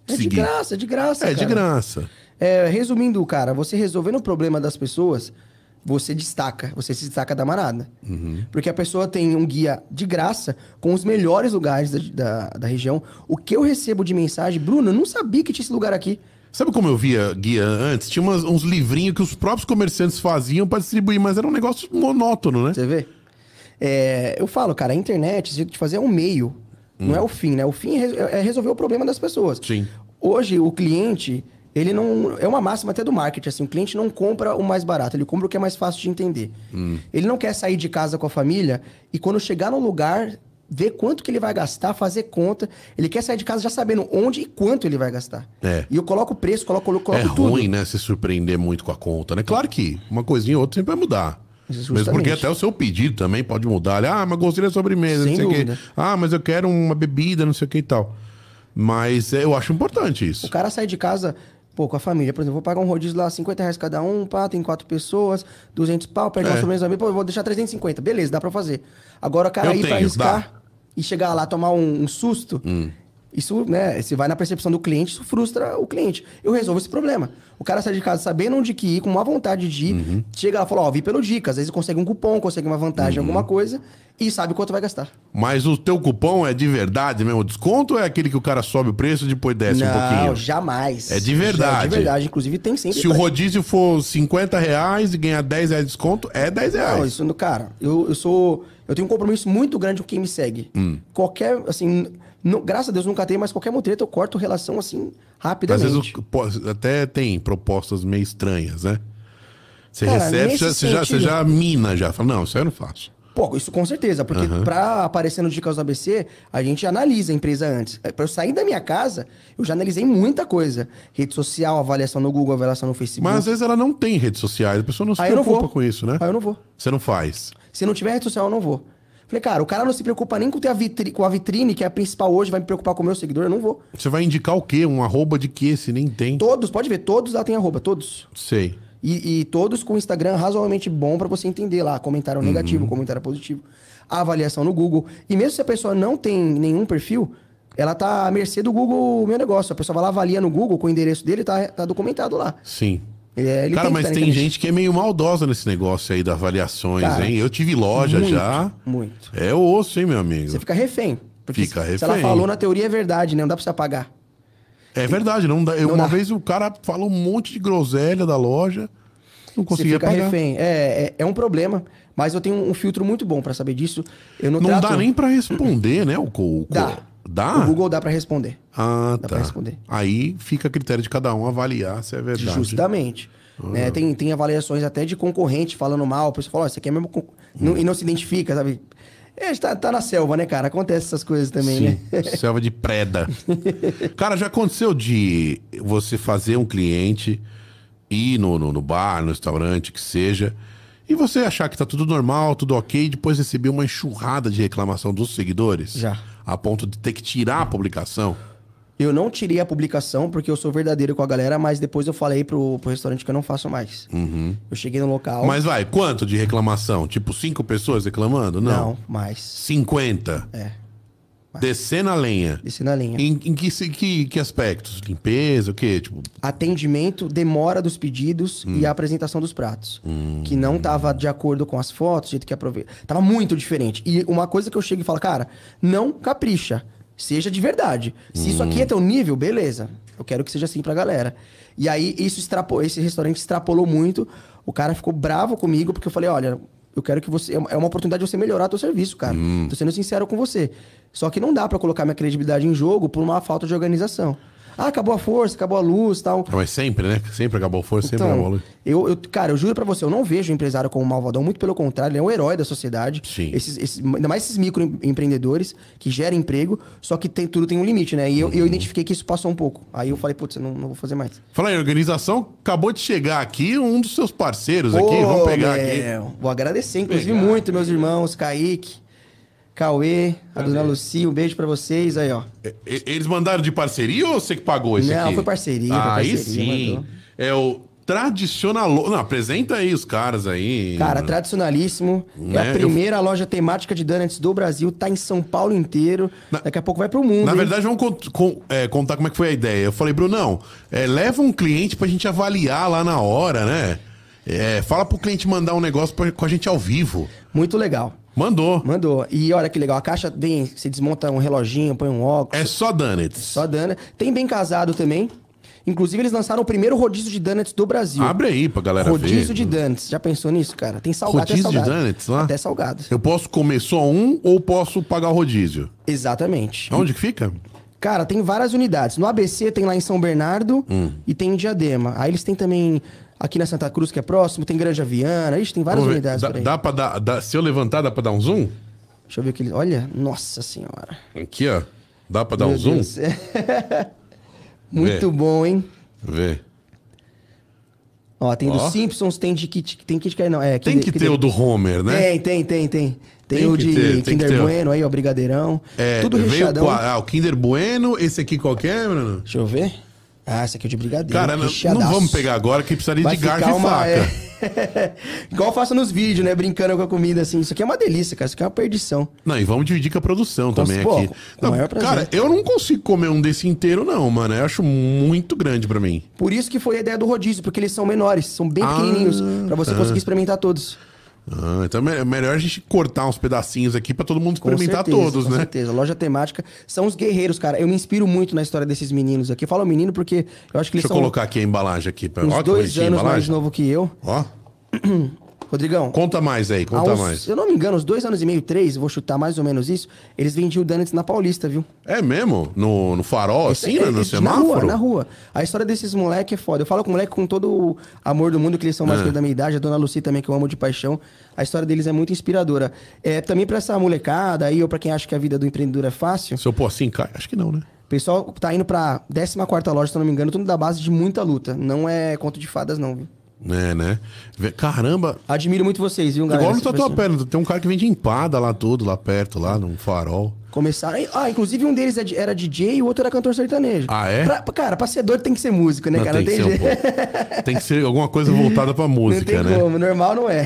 Speaker 2: de
Speaker 1: seguir.
Speaker 2: graça, é de graça.
Speaker 1: É de
Speaker 2: cara.
Speaker 1: graça.
Speaker 2: É, resumindo, cara, você resolvendo o problema das pessoas, você destaca, você se destaca da manada. Porque a pessoa tem um guia de graça com os melhores lugares da, da, da região. O que eu recebo de mensagem, Bruno, eu não sabia que tinha esse lugar aqui.
Speaker 1: Sabe como eu via guia antes? Tinha umas- uns livrinhos que os próprios comerciantes faziam pra distribuir, mas era um negócio monótono, né?
Speaker 2: Você vê? É, eu falo, cara, a internet, se de fazer é um meio, não é o fim, né? O fim é, é resolver o problema das pessoas.
Speaker 1: Sim.
Speaker 2: Hoje, o cliente, ele não. É uma máxima até do marketing, assim, o cliente não compra o mais barato, ele compra o que é mais fácil de entender. Ele não quer sair de casa com a família e quando chegar no lugar, ver quanto que ele vai gastar, fazer conta. Ele quer sair de casa já sabendo onde e quanto ele vai gastar.
Speaker 1: É.
Speaker 2: E eu coloco o preço, coloco, coloco
Speaker 1: É
Speaker 2: tudo.
Speaker 1: ruim, né? Se surpreender muito com a conta, né? Claro que uma coisinha ou outra sempre vai mudar.
Speaker 2: Justamente.
Speaker 1: Mesmo porque até o seu pedido também pode mudar. Ah, mas gostei da sobremesa,
Speaker 2: Sem
Speaker 1: não sei o quê. Ah, mas eu quero uma bebida, não sei o que e tal. Mas é, eu acho importante
Speaker 2: O
Speaker 1: isso.
Speaker 2: cara sai de casa, pô, com a família, por exemplo, vou pagar um rodízio lá, 50 reais cada um, pá, tem quatro pessoas, 200 pau, uma
Speaker 1: É.
Speaker 2: sobremesa, pô, vou deixar 350. Beleza, dá pra fazer. Agora o cara
Speaker 1: Eu
Speaker 2: ir pra
Speaker 1: tenho,
Speaker 2: arriscar
Speaker 1: dá.
Speaker 2: E chegar lá, tomar um, um susto, isso, né, se vai na percepção do cliente, isso frustra o cliente. Eu resolvo esse problema. O cara sai de casa sabendo onde que ir, com uma vontade de ir, chega lá e fala, ó, vi pelo dica, às vezes consegue um cupom, consegue uma vantagem, alguma coisa, e sabe quanto vai gastar.
Speaker 1: Mas o teu cupom é de verdade mesmo? O desconto ou é aquele que o cara sobe o preço e depois desce um pouquinho?
Speaker 2: Não, jamais.
Speaker 1: É de verdade.
Speaker 2: É de verdade. Inclusive, tem sempre.
Speaker 1: Se o rodízio for 50 reais e ganhar 10 reais de desconto, é 10 reais.
Speaker 2: Não, isso, no- cara, eu, eu sou. Eu tenho um compromisso muito grande com quem me segue.
Speaker 1: Hum.
Speaker 2: Qualquer, assim, nu- graças a Deus nunca tem, mas qualquer mutreta eu corto relação assim,
Speaker 1: Às
Speaker 2: rapidamente.
Speaker 1: vezes o- pô, até tem propostas meio estranhas, né? Você
Speaker 2: Cara,
Speaker 1: recebe, você, você já, você
Speaker 2: sentido-
Speaker 1: já mina já. Fala, não, isso aí eu não faço.
Speaker 2: Pô, isso com certeza, porque pra aparecer no Dicas do ABC, a gente analisa a empresa antes. É, Pra eu sair da minha casa, eu já analisei muita coisa. Rede social, avaliação no Google, avaliação no Facebook.
Speaker 1: Mas às vezes ela não tem redes sociais, a pessoa não se
Speaker 2: Aí não
Speaker 1: preocupa
Speaker 2: vou.
Speaker 1: com isso, né?
Speaker 2: Aí eu não vou.
Speaker 1: Você não faz.
Speaker 2: Se não tiver rede social, eu não vou. Falei, cara, o cara não se preocupa nem com, ter a vitri- com a vitrine, que é a principal hoje, vai me preocupar com o meu seguidor, eu não vou.
Speaker 1: Você vai indicar o quê? Um arroba de quê? Se nem tem.
Speaker 2: Todos, pode ver, todos lá tem arroba, todos.
Speaker 1: Sei.
Speaker 2: E, e todos com Instagram razoavelmente bom pra você entender lá. Comentário
Speaker 1: Uhum.
Speaker 2: negativo, comentário positivo. A avaliação no Google. E mesmo se a pessoa não tem nenhum perfil, ela tá à mercê do Google Meu Negócio. A pessoa vai lá, avalia no Google com o endereço dele, tá, tá documentado lá.
Speaker 1: Sim.
Speaker 2: É,
Speaker 1: Cara,
Speaker 2: tem
Speaker 1: mas tem gente que é meio maldosa nesse negócio aí das avaliações,
Speaker 2: Cara,
Speaker 1: hein? Eu tive loja
Speaker 2: muito,
Speaker 1: já.
Speaker 2: Muito.
Speaker 1: É osso, hein, meu amigo?
Speaker 2: Você fica refém.
Speaker 1: Fica refém.
Speaker 2: se ela falou na teoria é verdade, né? Não dá pra você apagar.
Speaker 1: É verdade, não dá. eu-
Speaker 2: Não
Speaker 1: uma
Speaker 2: dá.
Speaker 1: vez o cara falou um monte de groselha da loja, não
Speaker 2: Você
Speaker 1: conseguia
Speaker 2: fica
Speaker 1: pagar.
Speaker 2: refém. É, é, é um problema, mas eu tenho um filtro muito bom pra saber disso. Eu não,
Speaker 1: Não
Speaker 2: trato...
Speaker 1: dá nem pra responder, né? O, o
Speaker 2: Dá.
Speaker 1: Dá?
Speaker 2: O Google dá pra responder.
Speaker 1: Ah,
Speaker 2: Dá
Speaker 1: tá.
Speaker 2: pra responder.
Speaker 1: Aí fica a critério de cada um avaliar se é verdade.
Speaker 2: Justamente. Né? Tem, tem avaliações até de concorrente falando mal. A pessoa fala, ó, isso aqui é mesmo... Não- e não se identifica, sabe? É, tá, tá na selva, né, cara? Acontece essas coisas também,
Speaker 1: Sim,
Speaker 2: né?
Speaker 1: selva de preda. Cara, já aconteceu de você fazer um cliente ir no, no, no bar, no restaurante, que seja, e você achar que tá tudo normal, tudo ok, e depois receber uma enxurrada de reclamação dos seguidores?
Speaker 2: Já.
Speaker 1: A ponto de ter que tirar a publicação?
Speaker 2: Eu não tirei a publicação porque eu sou verdadeiro com a galera, mas depois eu falei pro, pro restaurante que eu não faço mais. Eu cheguei no local...
Speaker 1: Uhum. Mas vai, quanto de reclamação? Tipo, cinco pessoas reclamando? Não.
Speaker 2: Não, mais.
Speaker 1: 50.
Speaker 2: É.
Speaker 1: Descendo a lenha.
Speaker 2: Desci na linha.
Speaker 1: Em, em que, que, que aspectos? Limpeza, o quê? Tipo,
Speaker 2: atendimento, demora dos pedidos
Speaker 1: Hum.
Speaker 2: e a apresentação dos pratos. Que não tava de acordo com as fotos, do jeito que aproveita. Tava muito diferente. E uma coisa que eu chego e falo, cara, não capricha. Seja de verdade. Se isso
Speaker 1: Hum.
Speaker 2: aqui é teu nível, beleza. Eu quero que seja assim pra galera. E aí, isso extrapo... esse restaurante extrapolou muito. O cara ficou bravo comigo, porque eu falei, olha, eu quero que você. É uma oportunidade de você melhorar teu serviço, cara.
Speaker 1: Hum.
Speaker 2: Tô sendo sincero com você. Só que não dá pra colocar minha credibilidade em jogo por uma falta de organização. Ah, acabou a força, acabou a luz tal.
Speaker 1: mas sempre, né? Sempre acabou força, sempre
Speaker 2: Então,
Speaker 1: acabou luz.
Speaker 2: eu, eu, cara, eu juro pra você, eu não vejo o empresário como um malvadão, muito pelo contrário, ele é um herói da sociedade.
Speaker 1: Sim.
Speaker 2: Esses, esses- ainda mais esses microempreendedores que geram emprego, só que tem, tudo tem um limite, né? E eu,
Speaker 1: Uhum.
Speaker 2: eu identifiquei que isso passou um pouco. Aí eu falei, putz, eu não, não vou fazer mais.
Speaker 1: Fala aí, organização acabou de chegar aqui, um dos seus parceiros aqui. Vamos pegar aqui.
Speaker 2: meu, Vou agradecer, inclusive,
Speaker 1: Pegar.
Speaker 2: muito, meus irmãos, Kaique, Cauê, a dona Lucia, um beijo pra vocês aí, ó.
Speaker 1: Eles mandaram de parceria ou você que pagou esse
Speaker 2: Não,
Speaker 1: aqui?
Speaker 2: foi parceria, foi
Speaker 1: Aí
Speaker 2: parceria,
Speaker 1: sim.
Speaker 2: mandou.
Speaker 1: É o tradicional. Não, apresenta aí os caras aí.
Speaker 2: Cara, tradicionalíssimo. É
Speaker 1: Né,
Speaker 2: a
Speaker 1: eu-
Speaker 2: primeira loja temática de donuts do Brasil. Tá em São Paulo inteiro. Daqui a pouco vai pro mundo.
Speaker 1: Na
Speaker 2: hein?
Speaker 1: verdade, vamos con- con- é, contar como é que foi a ideia. Eu falei, Brunão, é, leva um cliente pra gente avaliar lá na hora, né? É, fala pro cliente mandar um negócio pra- com a gente ao vivo.
Speaker 2: Muito legal.
Speaker 1: Mandou.
Speaker 2: Mandou. E olha que legal. A caixa vem, você desmonta um reloginho, põe um óculos.
Speaker 1: É só Donuts.
Speaker 2: Só dana. Tem bem casado também. Inclusive, eles lançaram o primeiro rodízio de donuts do Brasil.
Speaker 1: Abre aí pra galera
Speaker 2: rodízio
Speaker 1: ver.
Speaker 2: de donuts. Já pensou nisso, cara? Tem salgado
Speaker 1: Rodízio
Speaker 2: até
Speaker 1: de
Speaker 2: salgado.
Speaker 1: donuts lá?
Speaker 2: Até salgado.
Speaker 1: Eu posso comer só um ou posso pagar o rodízio?
Speaker 2: Exatamente.
Speaker 1: Onde que fica?
Speaker 2: Cara, tem várias unidades. No ABC tem lá em São Bernardo
Speaker 1: Hum.
Speaker 2: e tem em Diadema. Aí eles têm também aqui na Santa Cruz, que é próximo, tem Granja Viana. Ixi, tem várias
Speaker 1: Vamos
Speaker 2: unidades
Speaker 1: Dá, dá pra dar, dá- se eu levantar, dá pra dar um zoom?
Speaker 2: Deixa eu ver o que eles. Olha, nossa senhora.
Speaker 1: Aqui, ó. Dá pra dar um
Speaker 2: Meu
Speaker 1: zoom?
Speaker 2: Deus. Muito
Speaker 1: Vê.
Speaker 2: bom, hein?
Speaker 1: Vê.
Speaker 2: Ó, tem
Speaker 1: Ó.
Speaker 2: dos Simpsons, tem de Kit, tem Kit Kat, não, é...
Speaker 1: Tem
Speaker 2: Kinder-
Speaker 1: que ter o do Homer, né?
Speaker 2: Tem, tem, tem, tem. Tem,
Speaker 1: Tem
Speaker 2: o
Speaker 1: que
Speaker 2: de
Speaker 1: ter, tem que
Speaker 2: Kinder
Speaker 1: ter.
Speaker 2: Bueno aí, ó, Brigadeirão.
Speaker 1: É,
Speaker 2: Tudo
Speaker 1: veio
Speaker 2: recheadão.
Speaker 1: com a- ah, o Kinder Bueno, esse aqui qual que é, Bruno?
Speaker 2: Deixa eu ver. Ah, esse aqui é de Brigadeiro.
Speaker 1: Cara, não, vamos pegar agora que precisaria
Speaker 2: Vai
Speaker 1: de garfo e
Speaker 2: uma...
Speaker 1: faca.
Speaker 2: é. Igual eu faço nos vídeos, né? Brincando com a comida, assim. Isso aqui é uma delícia, cara. Isso aqui é uma perdição.
Speaker 1: Não, e vamos dividir com a produção também
Speaker 2: pô,
Speaker 1: aqui.
Speaker 2: com
Speaker 1: Não, cara, eu não consigo comer um desse inteiro, não, mano. Eu acho muito grande pra mim.
Speaker 2: Por isso que foi a ideia do rodízio, porque eles são menores, são bem
Speaker 1: Ah,
Speaker 2: pequenininhos, pra você
Speaker 1: tá.
Speaker 2: conseguir experimentar todos.
Speaker 1: Ah, então é melhor a gente cortar uns pedacinhos aqui pra todo mundo
Speaker 2: Com
Speaker 1: experimentar
Speaker 2: certeza,
Speaker 1: todos,
Speaker 2: com
Speaker 1: né?
Speaker 2: certeza. Loja temática são os guerreiros, cara. Eu me inspiro muito na história desses meninos aqui. Eu falo menino porque eu acho que eles
Speaker 1: Deixa eu
Speaker 2: são
Speaker 1: colocar aqui a embalagem aqui. Pra...
Speaker 2: uns
Speaker 1: Ó, que
Speaker 2: dois anos mais novo que eu.
Speaker 1: Ó,
Speaker 2: Rodrigão,
Speaker 1: conta mais aí, conta
Speaker 2: uns-
Speaker 1: mais.
Speaker 2: se eu não me engano, uns dois anos e meio, três, vou chutar mais ou menos isso, eles vendiam donuts na Paulista, viu?
Speaker 1: É mesmo? No, no farol, assim,
Speaker 2: É,
Speaker 1: né? no
Speaker 2: é, Na
Speaker 1: semáforo?
Speaker 2: rua, na rua. A história desses moleques é foda. Eu falo com moleque com todo o amor do mundo, que eles são mais que da minha idade. A dona Lucy também, que eu amo de paixão. A história deles é muito inspiradora. É, também pra essa molecada aí, ou pra quem acha que a vida do empreendedor é fácil,
Speaker 1: Se eu pôr assim, cai? Acho que não, né?
Speaker 2: o pessoal tá indo pra 14 loja, se eu não me engano, tudo da base de muita luta. Não é conto de fadas, não, viu?
Speaker 1: É, né? Caramba,
Speaker 2: Admiro muito vocês, viu, galera?
Speaker 1: igual no
Speaker 2: Vocês
Speaker 1: Tatuapé, tem um cara que vende empada lá tudo, lá perto, lá no farol.
Speaker 2: Começaram. Ah, inclusive um deles é de- era DJ e o outro era cantor sertanejo.
Speaker 1: Ah, é?
Speaker 2: Pra- cara, pra ser doido tem que ser músico, né,
Speaker 1: Não,
Speaker 2: cara?
Speaker 1: tem, que
Speaker 2: não
Speaker 1: ser
Speaker 2: tem
Speaker 1: um. Tem que ser alguma coisa voltada pra música,
Speaker 2: não tem
Speaker 1: né?
Speaker 2: como, normal não é.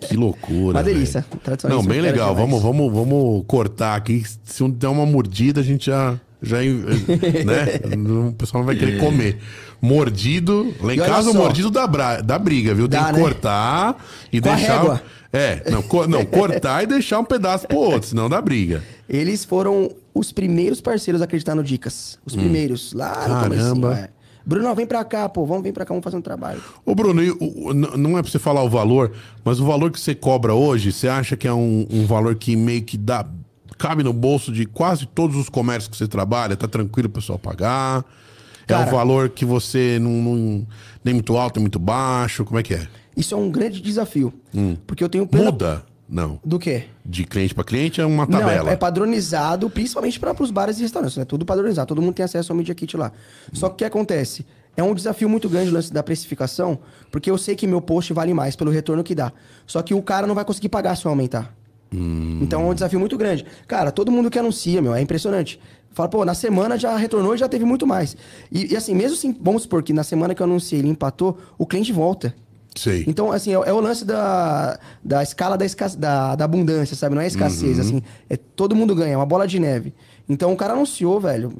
Speaker 1: Que loucura.
Speaker 2: Uma delícia.
Speaker 1: Não, bem legal.
Speaker 2: demais.
Speaker 1: Vamos, vamos, vamos cortar aqui. Se um der uma mordida, a gente já. Já né? O pessoal não vai querer comer. Mordido. Lá em casa, o mordido da, bra... da briga, viu? Tem
Speaker 2: Dá,
Speaker 1: que
Speaker 2: né?
Speaker 1: cortar e
Speaker 2: Com a
Speaker 1: deixar.
Speaker 2: régua.
Speaker 1: É, não, co- não, cortar e deixar um pedaço pro outro, senão dá briga.
Speaker 2: Eles foram os primeiros parceiros a acreditar no Dicas. Os primeiros, lá no
Speaker 1: Hum. Caramba.
Speaker 2: é. Bruno, vem pra cá, pô. Vamos, vem pra cá, vamos fazer um trabalho.
Speaker 1: Ô, Bruno, e o- o- n- não é pra você falar o valor, mas o valor que você cobra hoje, você acha que é um, um valor que meio que dá. Cabe no bolso de quase todos os comércios que você trabalha? Tá tranquilo o pessoal pagar? é
Speaker 2: Cara-
Speaker 1: um valor que você não, não- nem muito alto, nem muito baixo? Como é que é?
Speaker 2: Isso é um grande desafio. Porque eu tenho plena...
Speaker 1: Muda? Não.
Speaker 2: Do quê?
Speaker 1: De cliente pra cliente é uma
Speaker 2: Não,
Speaker 1: tabela.
Speaker 2: é, é padronizado, principalmente para os bares e restaurantes, né? Tudo padronizado, todo mundo tem acesso ao Media Kit lá. Só que o que acontece? É um desafio muito grande o lance da precificação, porque eu sei que meu post vale mais pelo retorno que dá. Só que o cara não vai conseguir pagar se eu aumentar. Então é um desafio muito grande. Cara, todo mundo que anuncia, meu, é impressionante. Fala, pô, na semana já retornou e já teve muito mais. E, e assim, mesmo assim, vamos supor que na semana que eu anunciei ele empatou, o cliente volta.
Speaker 1: Sei.
Speaker 2: Então, assim, é, é o lance da, da escala da, escasse, da, da abundância, sabe? Não é escassez,
Speaker 1: Uhum.
Speaker 2: assim. É todo mundo ganha, é uma bola de neve. Então, o cara anunciou, velho.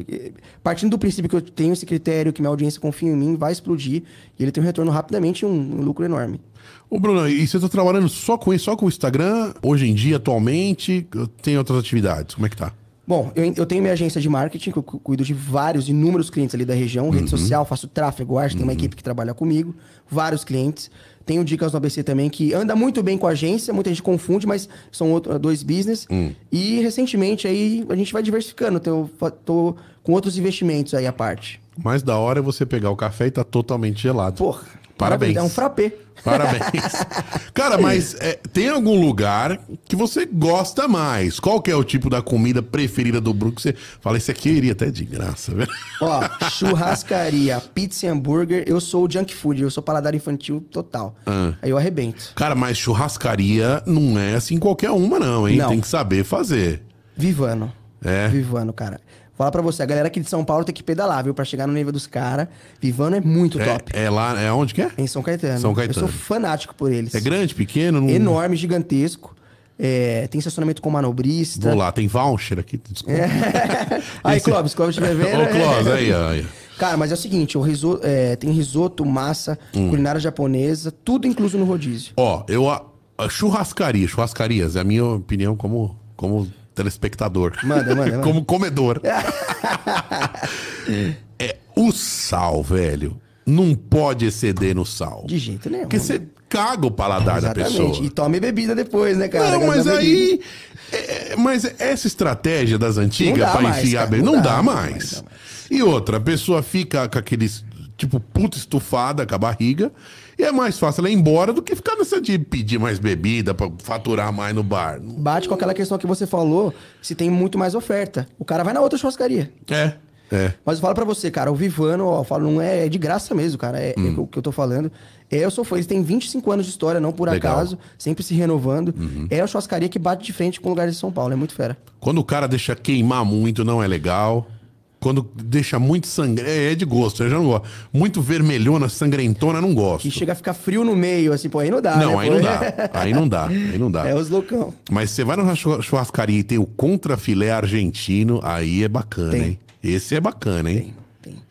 Speaker 2: Partindo do princípio que eu tenho esse critério, que minha audiência confia em mim, vai explodir. E ele tem um retorno rapidamente e um, um lucro enorme.
Speaker 1: Ô, Bruno, e você tá trabalhando só com só com o Instagram? Hoje em dia, atualmente? Tem outras atividades? Como é que tá?
Speaker 2: Bom, eu, eu tenho minha agência de marketing, que eu cu- cuido de vários, inúmeros clientes ali da região,
Speaker 1: Uhum.
Speaker 2: rede social, faço tráfego, arte, tem uma equipe que trabalha comigo, vários clientes. Tenho dicas no ABC também, que anda muito bem com a agência, muita gente confunde, mas são outro- dois business.
Speaker 1: Hum.
Speaker 2: E recentemente aí a gente vai diversificando, tô, tô com outros investimentos aí à parte.
Speaker 1: Mais da hora é você pegar o café e tá totalmente gelado.
Speaker 2: Porra,
Speaker 1: Parabéns.
Speaker 2: É um frappé.
Speaker 1: Parabéns. Cara, mas é, tem algum lugar que você gosta mais? Qual que é o tipo da comida preferida do Bruno que você fala, esse aqui eu iria até de graça, velho?
Speaker 2: Ó, churrascaria, pizza e hambúrguer, eu sou o junk food, eu sou paladar infantil total.
Speaker 1: Ah.
Speaker 2: Aí eu arrebento.
Speaker 1: Cara, mas churrascaria não é assim qualquer uma não, hein?
Speaker 2: Não.
Speaker 1: Tem que saber fazer.
Speaker 2: Vivano.
Speaker 1: É?
Speaker 2: Vivano, cara. Falar pra você, a galera aqui de São Paulo tem que pedalar, viu? Pra chegar no nível dos caras. Vivano é muito top.
Speaker 1: É, é lá, é onde que é?
Speaker 2: Em São Caetano.
Speaker 1: São Caetano.
Speaker 2: Eu sou fanático por eles.
Speaker 1: É grande, pequeno? Não...
Speaker 2: Enorme, gigantesco. É, tem estacionamento com manobrista.
Speaker 1: Vou lá, tem voucher aqui, desculpa.
Speaker 2: aí,
Speaker 1: Esse-
Speaker 2: Clóvis, Clóvis estiver vendo.
Speaker 1: Ô,
Speaker 2: é.
Speaker 1: Clós, aí, aí.
Speaker 2: Cara, mas é o seguinte, o é, tem risoto, massa,
Speaker 1: Hum.
Speaker 2: culinária japonesa, tudo incluso no rodízio.
Speaker 1: Ó, eu. A, a churrascaria, churrascarias, é a minha opinião como, como telespectador.
Speaker 2: Manda, manda, manda.
Speaker 1: como comedor. é, o sal, velho, não pode exceder no sal.
Speaker 2: De jeito nenhum.
Speaker 1: Porque você caga o paladar da pessoa.
Speaker 2: E tome bebida depois, né, cara?
Speaker 1: Não, mas
Speaker 2: bebida.
Speaker 1: aí. é, mas essa estratégia das antigas
Speaker 2: mais,
Speaker 1: enfiar bem,
Speaker 2: não
Speaker 1: não,
Speaker 2: dá,
Speaker 1: mais.
Speaker 2: mais,
Speaker 1: E outra, a pessoa fica com aqueles. Tipo, puta estufada com a barriga. E é mais fácil ela ir embora do que ficar nessa de pedir mais bebida pra faturar mais no bar.
Speaker 2: Bate com aquela questão que você falou, se tem muito mais oferta. O cara vai na outra churrascaria.
Speaker 1: É. É.
Speaker 2: Mas eu falo pra você, cara, o Vivano, ó, eu falo, não é, é de graça mesmo, cara. É,
Speaker 1: Hum.
Speaker 2: é o que eu tô falando. É, eu sou fã, eles têm 25 anos de história, não por
Speaker 1: Legal. Uhum.
Speaker 2: acaso, sempre se renovando. É a churrascaria que bate de frente com o lugar de São Paulo, é muito fera.
Speaker 1: Quando o cara deixa queimar muito, não é legal. Quando deixa muito sangue, é de gosto, eu já não gosto. Muito vermelhona, sangrentona, não gosto.
Speaker 2: Que chega a ficar frio no meio, assim, pô, aí não dá, né?
Speaker 1: Não, aí
Speaker 2: pô?
Speaker 1: não dá. Aí não dá. Aí não dá.
Speaker 2: É os loucão.
Speaker 1: Mas você vai numa churra- churrascaria e tem o contrafilé argentino, aí é bacana,
Speaker 2: Tem.
Speaker 1: hein? Esse é bacana, hein?
Speaker 2: Tem, tem.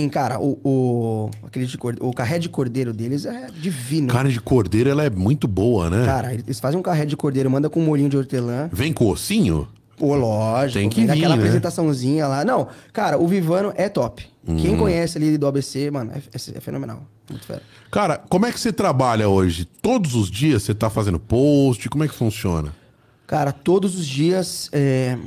Speaker 2: Tem, cara, o, o, aquele de cordeiro, o carré de cordeiro deles é divino.
Speaker 1: Carne de cordeiro, ela é muito boa, né?
Speaker 2: Cara, eles fazem um carré de cordeiro, manda com um molhinho de hortelã.
Speaker 1: Vem com ossinho?
Speaker 2: Pô, lógico.
Speaker 1: Tem que vir, né?
Speaker 2: apresentaçãozinha lá. Não, cara, o Vivano é top.
Speaker 1: Uhum.
Speaker 2: Quem conhece ali do ABC, mano, é, é- é fenomenal. Muito fera.
Speaker 1: Cara, como é que você trabalha hoje? Todos os dias você tá fazendo post? Como é que funciona?
Speaker 2: Cara, todos os dias. é,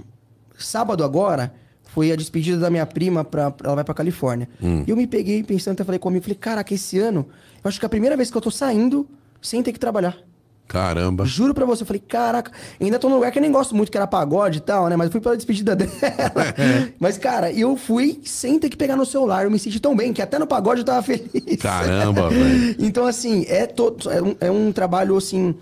Speaker 2: Sábado agora foi a despedida da minha prima, pra... ela vai pra Califórnia.
Speaker 1: Hum.
Speaker 2: E eu me peguei pensando, até falei comigo, falei, caraca, esse ano, eu acho que é a primeira vez que eu tô saindo sem ter que trabalhar.
Speaker 1: Caramba.
Speaker 2: Juro pra você, eu falei, caraca, ainda tô num lugar que eu nem gosto muito, que era pagode e tal, né? Mas eu fui pela despedida dela. Mas, cara, eu fui sem ter que pegar no celular. Eu me senti tão bem que até no pagode eu tava feliz.
Speaker 1: Caramba, velho.
Speaker 2: Então, assim, é, todo, é, um, é um trabalho, assim,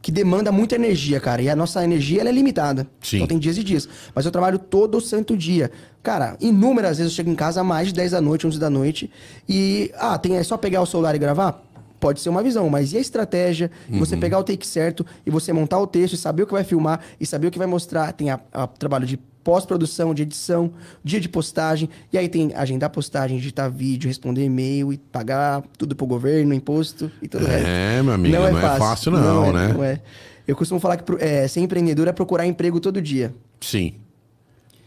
Speaker 2: que demanda muita energia, cara. E a nossa energia, ela é limitada.
Speaker 1: Sim.
Speaker 2: Então tem dias e dias. Mas eu trabalho todo santo dia. Cara, inúmeras vezes eu chego em casa mais de 10 da noite, 11 da noite. E, ah, tem, é só pegar o celular e gravar? Pode ser uma visão, mas e a estratégia? E Você pegar o take certo e você montar o texto e saber o que vai filmar e saber o que vai mostrar. Tem a, a trabalho de pós-produção, de edição, dia de postagem. E aí tem agendar postagem, editar vídeo, responder e-mail e pagar tudo pro governo, imposto e tudo o resto.
Speaker 1: É, meu amigo, não é fácil não,
Speaker 2: é,
Speaker 1: né?
Speaker 2: Não é. Eu costumo falar que é, ser empreendedor é procurar emprego todo dia.
Speaker 1: Sim.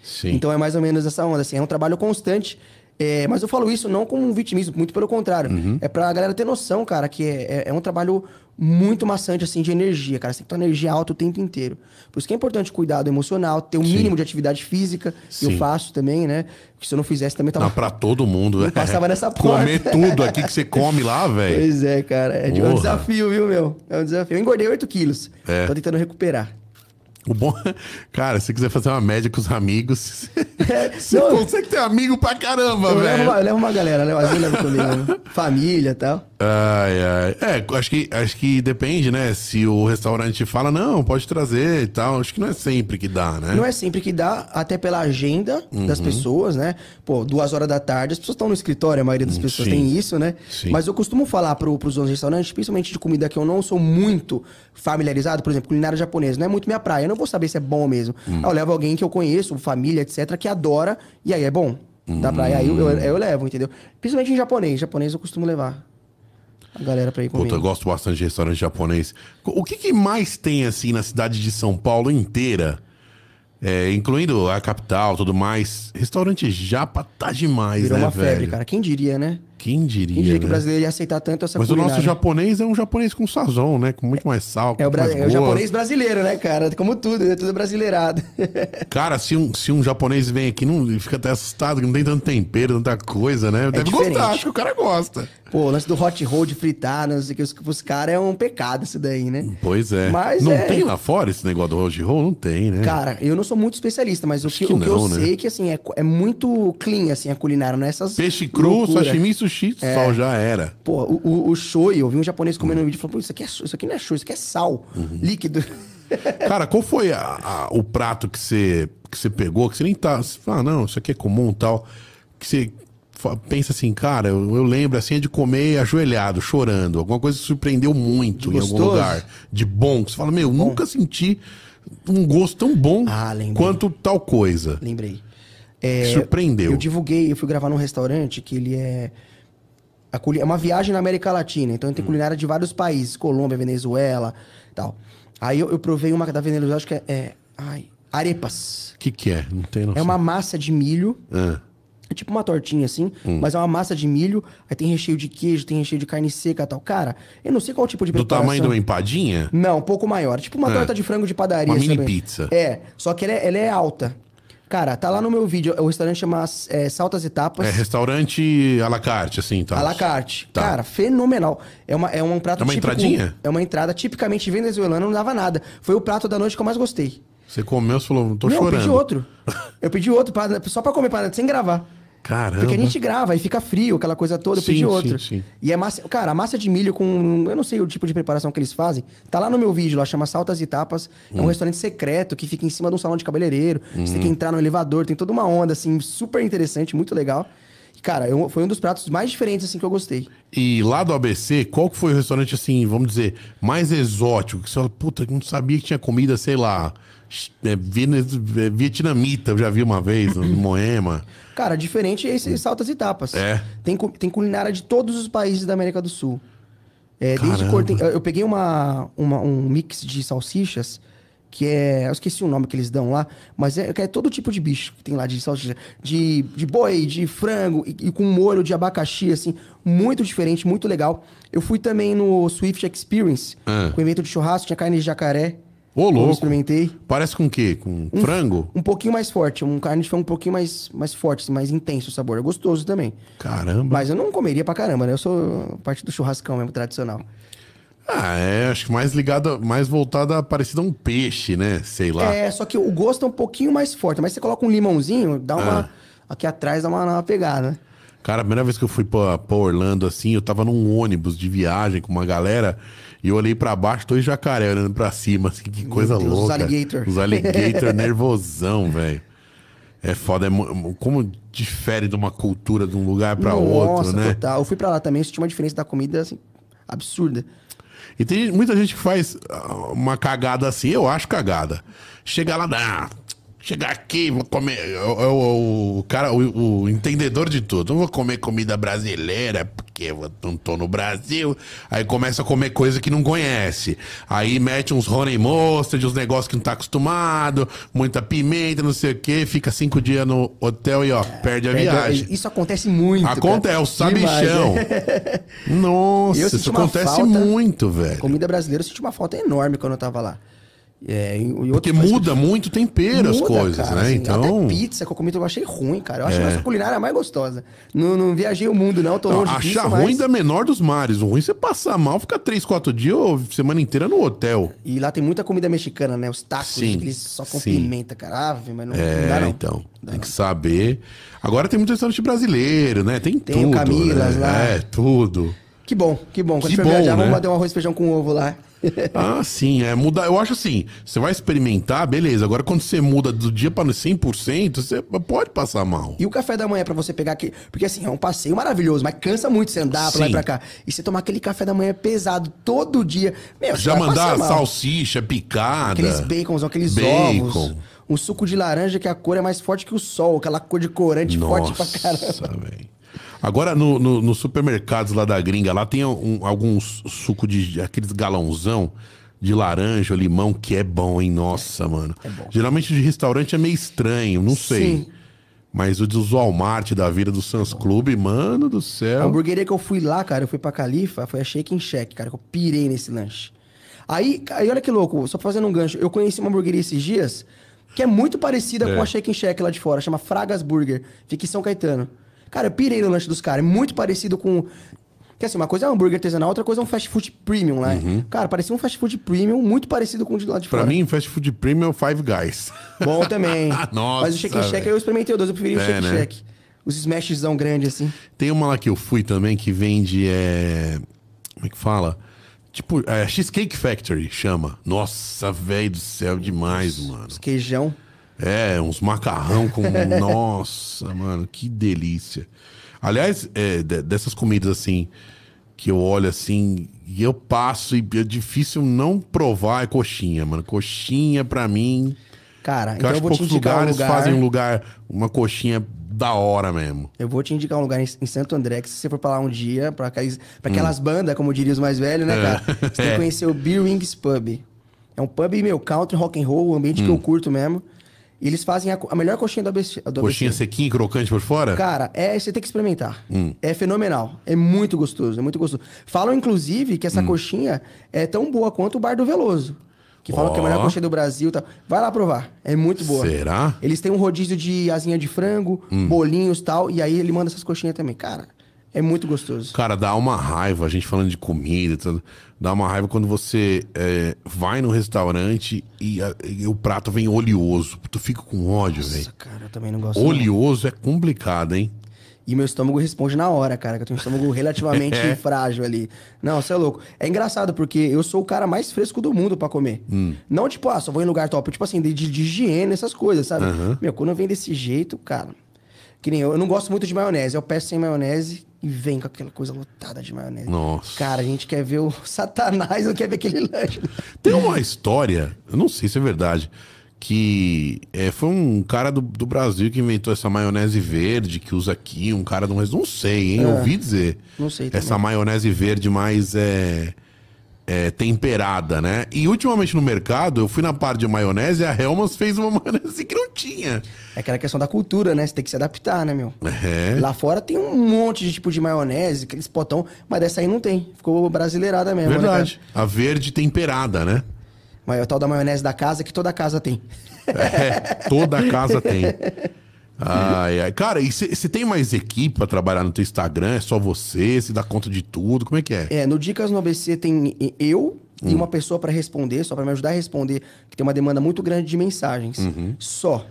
Speaker 1: Sim.
Speaker 2: Então é mais ou menos essa onda, assim, é um trabalho constante. É, mas eu falo isso não como um vitimismo, muito pelo contrário.
Speaker 1: Uhum.
Speaker 2: É pra galera ter noção, cara, que é, é- é um trabalho muito maçante, assim, de energia, cara. Você tem que ter uma energia alta o tempo inteiro. Por isso que é importante cuidar do emocional, ter um
Speaker 1: Sim.
Speaker 2: mínimo de atividade física,
Speaker 1: Sim.
Speaker 2: eu faço também, né? Que se eu não fizesse também tava.
Speaker 1: Não, pra todo mundo.
Speaker 2: Não
Speaker 1: é.
Speaker 2: passava nessa
Speaker 1: Comer
Speaker 2: porta.
Speaker 1: tudo aqui que você come lá, velho.
Speaker 2: Pois é, cara. É, é um desafio, viu, meu? É um desafio. Eu engordei 8 quilos.
Speaker 1: É.
Speaker 2: Tô tentando recuperar.
Speaker 1: O bom, cara, se você quiser fazer uma média com os amigos, você
Speaker 2: Não,
Speaker 1: consegue ter amigo pra caramba,
Speaker 2: Eu levo,
Speaker 1: velho.
Speaker 2: uma, eu levo uma galera, né? Às vezes eu levo comigo? Família e tal.
Speaker 1: Ai, ai. É, acho que, acho que depende, né? Se o restaurante fala, não, pode trazer e tal. Acho que não é sempre que dá, né?
Speaker 2: Não é sempre que dá, até pela agenda das pessoas, né? Pô, duas horas da tarde, as pessoas estão no escritório, a maioria das pessoas
Speaker 1: Sim.
Speaker 2: tem isso, né?
Speaker 1: Sim.
Speaker 2: Mas eu costumo falar pro, pros donos de restaurantes, principalmente de comida que eu não sou muito familiarizado, por exemplo, culinária japonesa, não é muito minha praia. Eu não vou saber se é bom mesmo.
Speaker 1: Hum.
Speaker 2: Eu levo alguém que eu conheço, família, etc., que adora, e aí é bom. Da praia, aí eu,
Speaker 1: Hum.
Speaker 2: eu, eu levo, entendeu? Principalmente em japonês. Japonês eu costumo levar a galera pra ir comer.
Speaker 1: Puta, eu gosto bastante de restaurante japonês. O que, que mais tem, assim, na cidade de São Paulo inteira? É, incluindo a capital tudo mais. Restaurante japa tá demais,
Speaker 2: Virou
Speaker 1: né,
Speaker 2: uma febre,
Speaker 1: velho?
Speaker 2: cara. Quem diria, né?
Speaker 1: Quem diria,
Speaker 2: Quem diria que o
Speaker 1: né?
Speaker 2: brasileiro ia aceitar tanto essa
Speaker 1: Mas o nosso
Speaker 2: culinária?
Speaker 1: japonês é um japonês com sazon, né? Com muito mais sal, com
Speaker 2: É o, bra- é o japonês brasileiro, né, cara? Como tudo, é tudo brasileirado.
Speaker 1: Cara, se um, se um japonês vem aqui, não, fica até assustado, que não tem tanto tempero, tanta coisa, né? Deve
Speaker 2: É diferente.
Speaker 1: gostar, acho que o cara gosta.
Speaker 2: Pô, o lance do hot roll de fritar, não sei o que, os, os caras é um pecado isso daí, né?
Speaker 1: Pois é.
Speaker 2: Mas
Speaker 1: não
Speaker 2: é-
Speaker 1: tem lá fora esse negócio do roast roll? Não tem, né?
Speaker 2: Cara, eu não sou muito especialista, mas o que,
Speaker 1: que
Speaker 2: o que eu
Speaker 1: né?
Speaker 2: sei é que, assim, é, é muito clean, assim, a culinária, não é essas
Speaker 1: Peixe cru,
Speaker 2: loucura.
Speaker 1: sashimi, sushi,
Speaker 2: É.
Speaker 1: só já era.
Speaker 2: Pô, o, o, o shoyu, eu vi um japonês comendo no vídeo e falou, pô, isso aqui, é, isso aqui não é shoyu, isso aqui é sal,
Speaker 1: Uhum.
Speaker 2: líquido.
Speaker 1: Cara, qual foi a- a- o prato que você, que você pegou, que você nem tá... Você fala, não, isso aqui é comum e tal. Que você pensa assim, cara, eu, eu lembro assim de comer ajoelhado, chorando. Alguma coisa que surpreendeu muito em algum lugar. De bom. Que você fala, meu, nunca senti um gosto tão bom
Speaker 2: Ah,
Speaker 1: quanto tal coisa.
Speaker 2: Lembrei. É,
Speaker 1: surpreendeu.
Speaker 2: Eu divulguei, eu fui gravar num restaurante que ele é. Culi- É uma viagem na América Latina, então
Speaker 1: Hum.
Speaker 2: tem culinária de vários países, Colômbia, Venezuela tal. Aí eu, eu provei uma da Venezuela, acho que é. é- ai, arepas.
Speaker 1: O que que é? Não tem noção.
Speaker 2: É uma massa de milho.
Speaker 1: Ah,
Speaker 2: É tipo uma tortinha assim,
Speaker 1: Hum.
Speaker 2: mas é uma massa de milho, aí tem recheio de queijo, tem recheio de carne seca e tal. Cara, eu não sei qual tipo de
Speaker 1: do
Speaker 2: preparação.
Speaker 1: tamanho de uma empadinha?
Speaker 2: Não, um pouco maior. Tipo uma
Speaker 1: É.
Speaker 2: torta de frango de padaria.
Speaker 1: Uma mini pizza.
Speaker 2: É, só que ela é, ela é alta. Cara, tá lá no meu vídeo. O restaurante chama é, Saltas e Tapas.
Speaker 1: É restaurante à la carte, assim, tá?
Speaker 2: À la carte.
Speaker 1: Tá.
Speaker 2: Cara, fenomenal. É, uma, é um prato
Speaker 1: É uma
Speaker 2: típico-
Speaker 1: entradinha?
Speaker 2: É uma entrada tipicamente venezuelana, não dava nada. Foi o prato da noite que eu mais gostei.
Speaker 1: Você comeu, você falou, tô
Speaker 2: não,
Speaker 1: chorando.
Speaker 2: eu pedi outro. Eu pedi outro pra- só pra comer, pra, sem gravar.
Speaker 1: Caramba.
Speaker 2: Porque a gente grava e fica frio, aquela coisa toda, eu
Speaker 1: Sim,
Speaker 2: pedi
Speaker 1: sim,
Speaker 2: outro.
Speaker 1: sim.
Speaker 2: E é massa. Cara, a massa de milho com. Eu não sei o tipo de preparação que eles fazem. Tá lá no meu vídeo, lá chama Saltas e Tapas. É um
Speaker 1: Hum.
Speaker 2: restaurante secreto que fica em cima de um salão de cabeleireiro. Você tem que entrar no elevador, tem toda uma onda, assim, super interessante, muito legal. E, cara, eu- foi um dos pratos mais diferentes, assim, que eu gostei.
Speaker 1: E lá do ABC, qual que foi o restaurante, assim, vamos dizer, mais exótico? Que você fala, puta, não sabia que tinha comida, sei lá, é, é, vietnamita, eu já vi uma vez, no Moema.
Speaker 2: Cara, diferente é esses saltas e tapas.
Speaker 1: É.
Speaker 2: Tem, tem culinária de todos os países da América do Sul. É, desde cor, tem- eu peguei uma, uma- um mix de salsichas, que é. Eu esqueci o nome que eles dão lá, mas é, é todo tipo de bicho que tem lá de salsicha. De, de boi, de frango, e, e com molho de abacaxi, assim, muito diferente, muito legal. Eu fui também no Swift Experience,
Speaker 1: Ah.
Speaker 2: com evento de churrasco, tinha carne de jacaré.
Speaker 1: Ô,
Speaker 2: Eu
Speaker 1: louco.
Speaker 2: experimentei.
Speaker 1: Parece com o quê? Com frango?
Speaker 2: Um pouquinho mais forte, um carne de frango um pouquinho mais, mais forte, assim, mais intenso o sabor. É gostoso também.
Speaker 1: Caramba.
Speaker 2: Mas eu não comeria pra caramba, né? Eu sou parte do churrascão mesmo, tradicional.
Speaker 1: Ah, é, acho que mais ligado, mais voltado a parecido a um peixe, né? Sei lá.
Speaker 2: É, só que o gosto é um pouquinho mais forte. Mas você coloca um limãozinho, dá uma...
Speaker 1: Ah.
Speaker 2: Aqui atrás dá uma, uma pegada. né?
Speaker 1: Cara, a primeira vez que eu fui pra, pra Orlando, assim, eu tava num ônibus de viagem com uma galera e eu olhei pra baixo, dois jacaré olhando pra cima, assim, que coisa
Speaker 2: Deus, os
Speaker 1: louca.
Speaker 2: alligator.
Speaker 1: Os alligator nervosão, velho. É foda, é como difere de uma cultura de um lugar pra outro, né?
Speaker 2: total. Eu fui pra lá também, senti uma diferença da comida, assim, absurda.
Speaker 1: E tem muita gente que faz ah, uma cagada assim, eu acho cagada. Chega lá, ah, chegar aqui, vou comer. O, o- o cara, o, o entendedor de tudo. Não vou comer comida brasileira, porque eu não tô no Brasil. Aí começa a comer coisa que não conhece. Aí mete uns honey mustard, uns negócios que não tá acostumado, muita pimenta, não sei o quê. Fica cinco dias no hotel e ó, perde a viagem.
Speaker 2: Isso acontece muito.
Speaker 1: Acontece, é o sabichão.
Speaker 2: Demais,
Speaker 1: Nossa,
Speaker 2: Eu
Speaker 1: isso acontece
Speaker 2: falta-
Speaker 1: muito, velho.
Speaker 2: Comida brasileira, eu senti uma falta enorme quando eu tava lá. É,
Speaker 1: Porque muda muito tempero as
Speaker 2: Muda,
Speaker 1: coisas,
Speaker 2: cara,
Speaker 1: né?
Speaker 2: assim,
Speaker 1: então. É.
Speaker 2: Até pizza que eu comi, eu achei ruim, cara. Eu acho a nossa culinária mais gostosa. Não, não viajei o mundo, não. Tô
Speaker 1: Não,
Speaker 2: longe
Speaker 1: achar
Speaker 2: disso,
Speaker 1: ruim
Speaker 2: mas...
Speaker 1: da menor dos mares. O ruim é você passar mal, ficar três, quatro dias ou semana inteira no hotel.
Speaker 2: E lá tem muita comida mexicana, né? Os tacos,
Speaker 1: Sim,
Speaker 2: eles só com
Speaker 1: sim.
Speaker 2: pimenta, cara. Ave, mas não, não
Speaker 1: É,
Speaker 2: dá não.
Speaker 1: então. Tem que saber. Agora tem muito restaurante brasileiro, né? Tem,
Speaker 2: Tem o
Speaker 1: tudo.
Speaker 2: Camilas
Speaker 1: né?
Speaker 2: lá.
Speaker 1: É, tudo.
Speaker 2: Que bom, que bom. Quando
Speaker 1: Que
Speaker 2: for
Speaker 1: bom,
Speaker 2: viajar,
Speaker 1: né?
Speaker 2: vamos bater um arroz e feijão com ovo lá.
Speaker 1: Ah, sim, é mudar. Eu acho assim, você vai experimentar, beleza. Agora, quando você muda do dia para 100%, você pode passar mal.
Speaker 2: E o café da manhã pra você pegar aquele. Porque assim, é um passeio maravilhoso, mas cansa muito você andar pra lá e pra cá. E você tomar aquele café da manhã pesado todo dia. Meu, você
Speaker 1: Já mandar salsicha picada.
Speaker 2: Aqueles bacons, aqueles
Speaker 1: Bacon.
Speaker 2: ovos. Um suco de laranja que a cor é mais forte que o sol, aquela cor de corante forte pra caramba.
Speaker 1: Nossa, Agora, no, no- nos supermercados lá da gringa, lá tem um- alguns suco de aqueles galãozão de laranja, limão, que é bom, hein? Nossa, mano.
Speaker 2: bom.
Speaker 1: Geralmente o de restaurante é meio estranho, não sei.
Speaker 2: Sim.
Speaker 1: Mas o dos Walmart da vida do Sans Club, mano do
Speaker 2: A
Speaker 1: céu.
Speaker 2: hamburgueria que eu fui lá, cara, eu fui pra Califa, foi a Shake and Shack, cara, que eu pirei nesse lanche. Aí, aí olha que louco, só fazendo um gancho, eu conheci uma hamburgueria esses dias que é muito parecida
Speaker 1: É.
Speaker 2: com a Shake and Shack lá de fora, chama Fragas Burger, fica em São Caetano. Cara, eu pirei no lanche dos caras, é muito parecido com... Que assim, uma coisa é um hambúrguer artesanal, outra coisa é um fast food premium lá. Cara, parecia um fast food premium muito parecido com o de lá de
Speaker 1: Uhum. Pra
Speaker 2: fora.
Speaker 1: mim, fast food premium é o Five Guys.
Speaker 2: Bom também.
Speaker 1: Nossa,
Speaker 2: Mas o Shake
Speaker 1: velho.
Speaker 2: eu experimentei o dois, eu preferi o
Speaker 1: É,
Speaker 2: Shake and
Speaker 1: né?
Speaker 2: Shack. Os smashzão grande assim.
Speaker 1: Tem uma lá que eu fui também que vende. É... Como é que fala? Tipo, é, Cheesecake Factory chama. Nossa, velho do céu, demais, mano.
Speaker 2: Os queijão.
Speaker 1: É, uns macarrão com. Nossa, mano, que delícia. Aliás, é, de- dessas comidas assim, que eu olho assim, e eu passo e é difícil não provar é coxinha, mano. Coxinha, pra mim.
Speaker 2: Cara, então
Speaker 1: eu acho que poucos
Speaker 2: indicar um
Speaker 1: lugares
Speaker 2: lugar.
Speaker 1: fazem um lugar, uma coxinha da hora mesmo.
Speaker 2: Eu vou te indicar um lugar em, em Santo André, que se você for pra lá um dia, pra, aqueles, pra
Speaker 1: Hum.
Speaker 2: aquelas bandas, como diriam os mais velhos, né, cara? Você tem
Speaker 1: É.
Speaker 2: que conhecer o Beer Wings Pub. É um pub, meu, country, rock and roll, um ambiente
Speaker 1: Hum.
Speaker 2: que eu curto mesmo. E eles fazem a, a melhor coxinha do ABC. Do
Speaker 1: Coxinha
Speaker 2: ABC.
Speaker 1: sequinha e crocante por fora?
Speaker 2: Cara, é, você tem que experimentar.
Speaker 1: Hum.
Speaker 2: É fenomenal. É muito gostoso, é muito gostoso. Falam, inclusive, que essa
Speaker 1: Hum.
Speaker 2: coxinha é tão boa quanto o Bar do Veloso. Que falam que é a melhor coxinha do Brasil. Tá. Vai lá provar. É muito boa.
Speaker 1: Será?
Speaker 2: Eles têm um rodízio de asinha de frango,
Speaker 1: Hum.
Speaker 2: bolinhos e tal. E aí ele manda essas coxinhas também. Cara, É muito gostoso.
Speaker 1: Cara, dá uma raiva, a gente falando de comida e tudo. Dá uma raiva quando você é, vai no restaurante e, a- e o prato vem oleoso. Tu fica com ódio, velho.
Speaker 2: Nossa, cara, eu também não gosto. não.
Speaker 1: Oleoso é complicado, hein?
Speaker 2: E meu estômago responde na hora, cara, que eu tenho um estômago relativamente
Speaker 1: É.
Speaker 2: frágil ali. Não, você é louco. É engraçado, porque eu sou o cara mais fresco do mundo pra comer.
Speaker 1: Hum.
Speaker 2: Não, tipo, ah, só vou em lugar top. Tipo assim, de, de- higiene, essas coisas, sabe? Meu, quando vem desse jeito, cara. Que nem eu, eu não gosto muito de maionese. Eu peço sem maionese e vem com aquela coisa lotada de maionese.
Speaker 1: Nossa.
Speaker 2: Cara, a gente quer ver o Satanás, não quer ver aquele lanche.
Speaker 1: Tem uma história, eu não sei se é verdade, que é, foi um cara do, do Brasil que inventou essa maionese verde que usa aqui, um cara de um... Não sei, hein? Ouvi dizer.
Speaker 2: Não sei também.
Speaker 1: Essa maionese verde mais é, é, temperada, né? E ultimamente no mercado, eu fui na parte de maionese e a Helmans fez uma maionese que não tinha.
Speaker 2: É aquela questão da cultura, né? Você tem que se adaptar, né, meu?
Speaker 1: É.
Speaker 2: Lá fora tem um monte de tipo de maionese, aqueles potão, mas dessa aí não tem. Ficou brasileirada mesmo, né,
Speaker 1: Verdade. A verde temperada, né?
Speaker 2: Mas é o tal da maionese da casa que toda casa tem.
Speaker 1: É, toda casa tem. Ai, ai. Cara, e você tem mais equipe pra trabalhar no teu Instagram? É só você? Você dá conta de tudo? Como é que é?
Speaker 2: É, no Dicas no ABC tem eu e
Speaker 1: Hum.
Speaker 2: uma pessoa pra responder, só pra me ajudar a responder, que tem uma demanda muito grande de mensagens.
Speaker 1: Uhum.
Speaker 2: Só.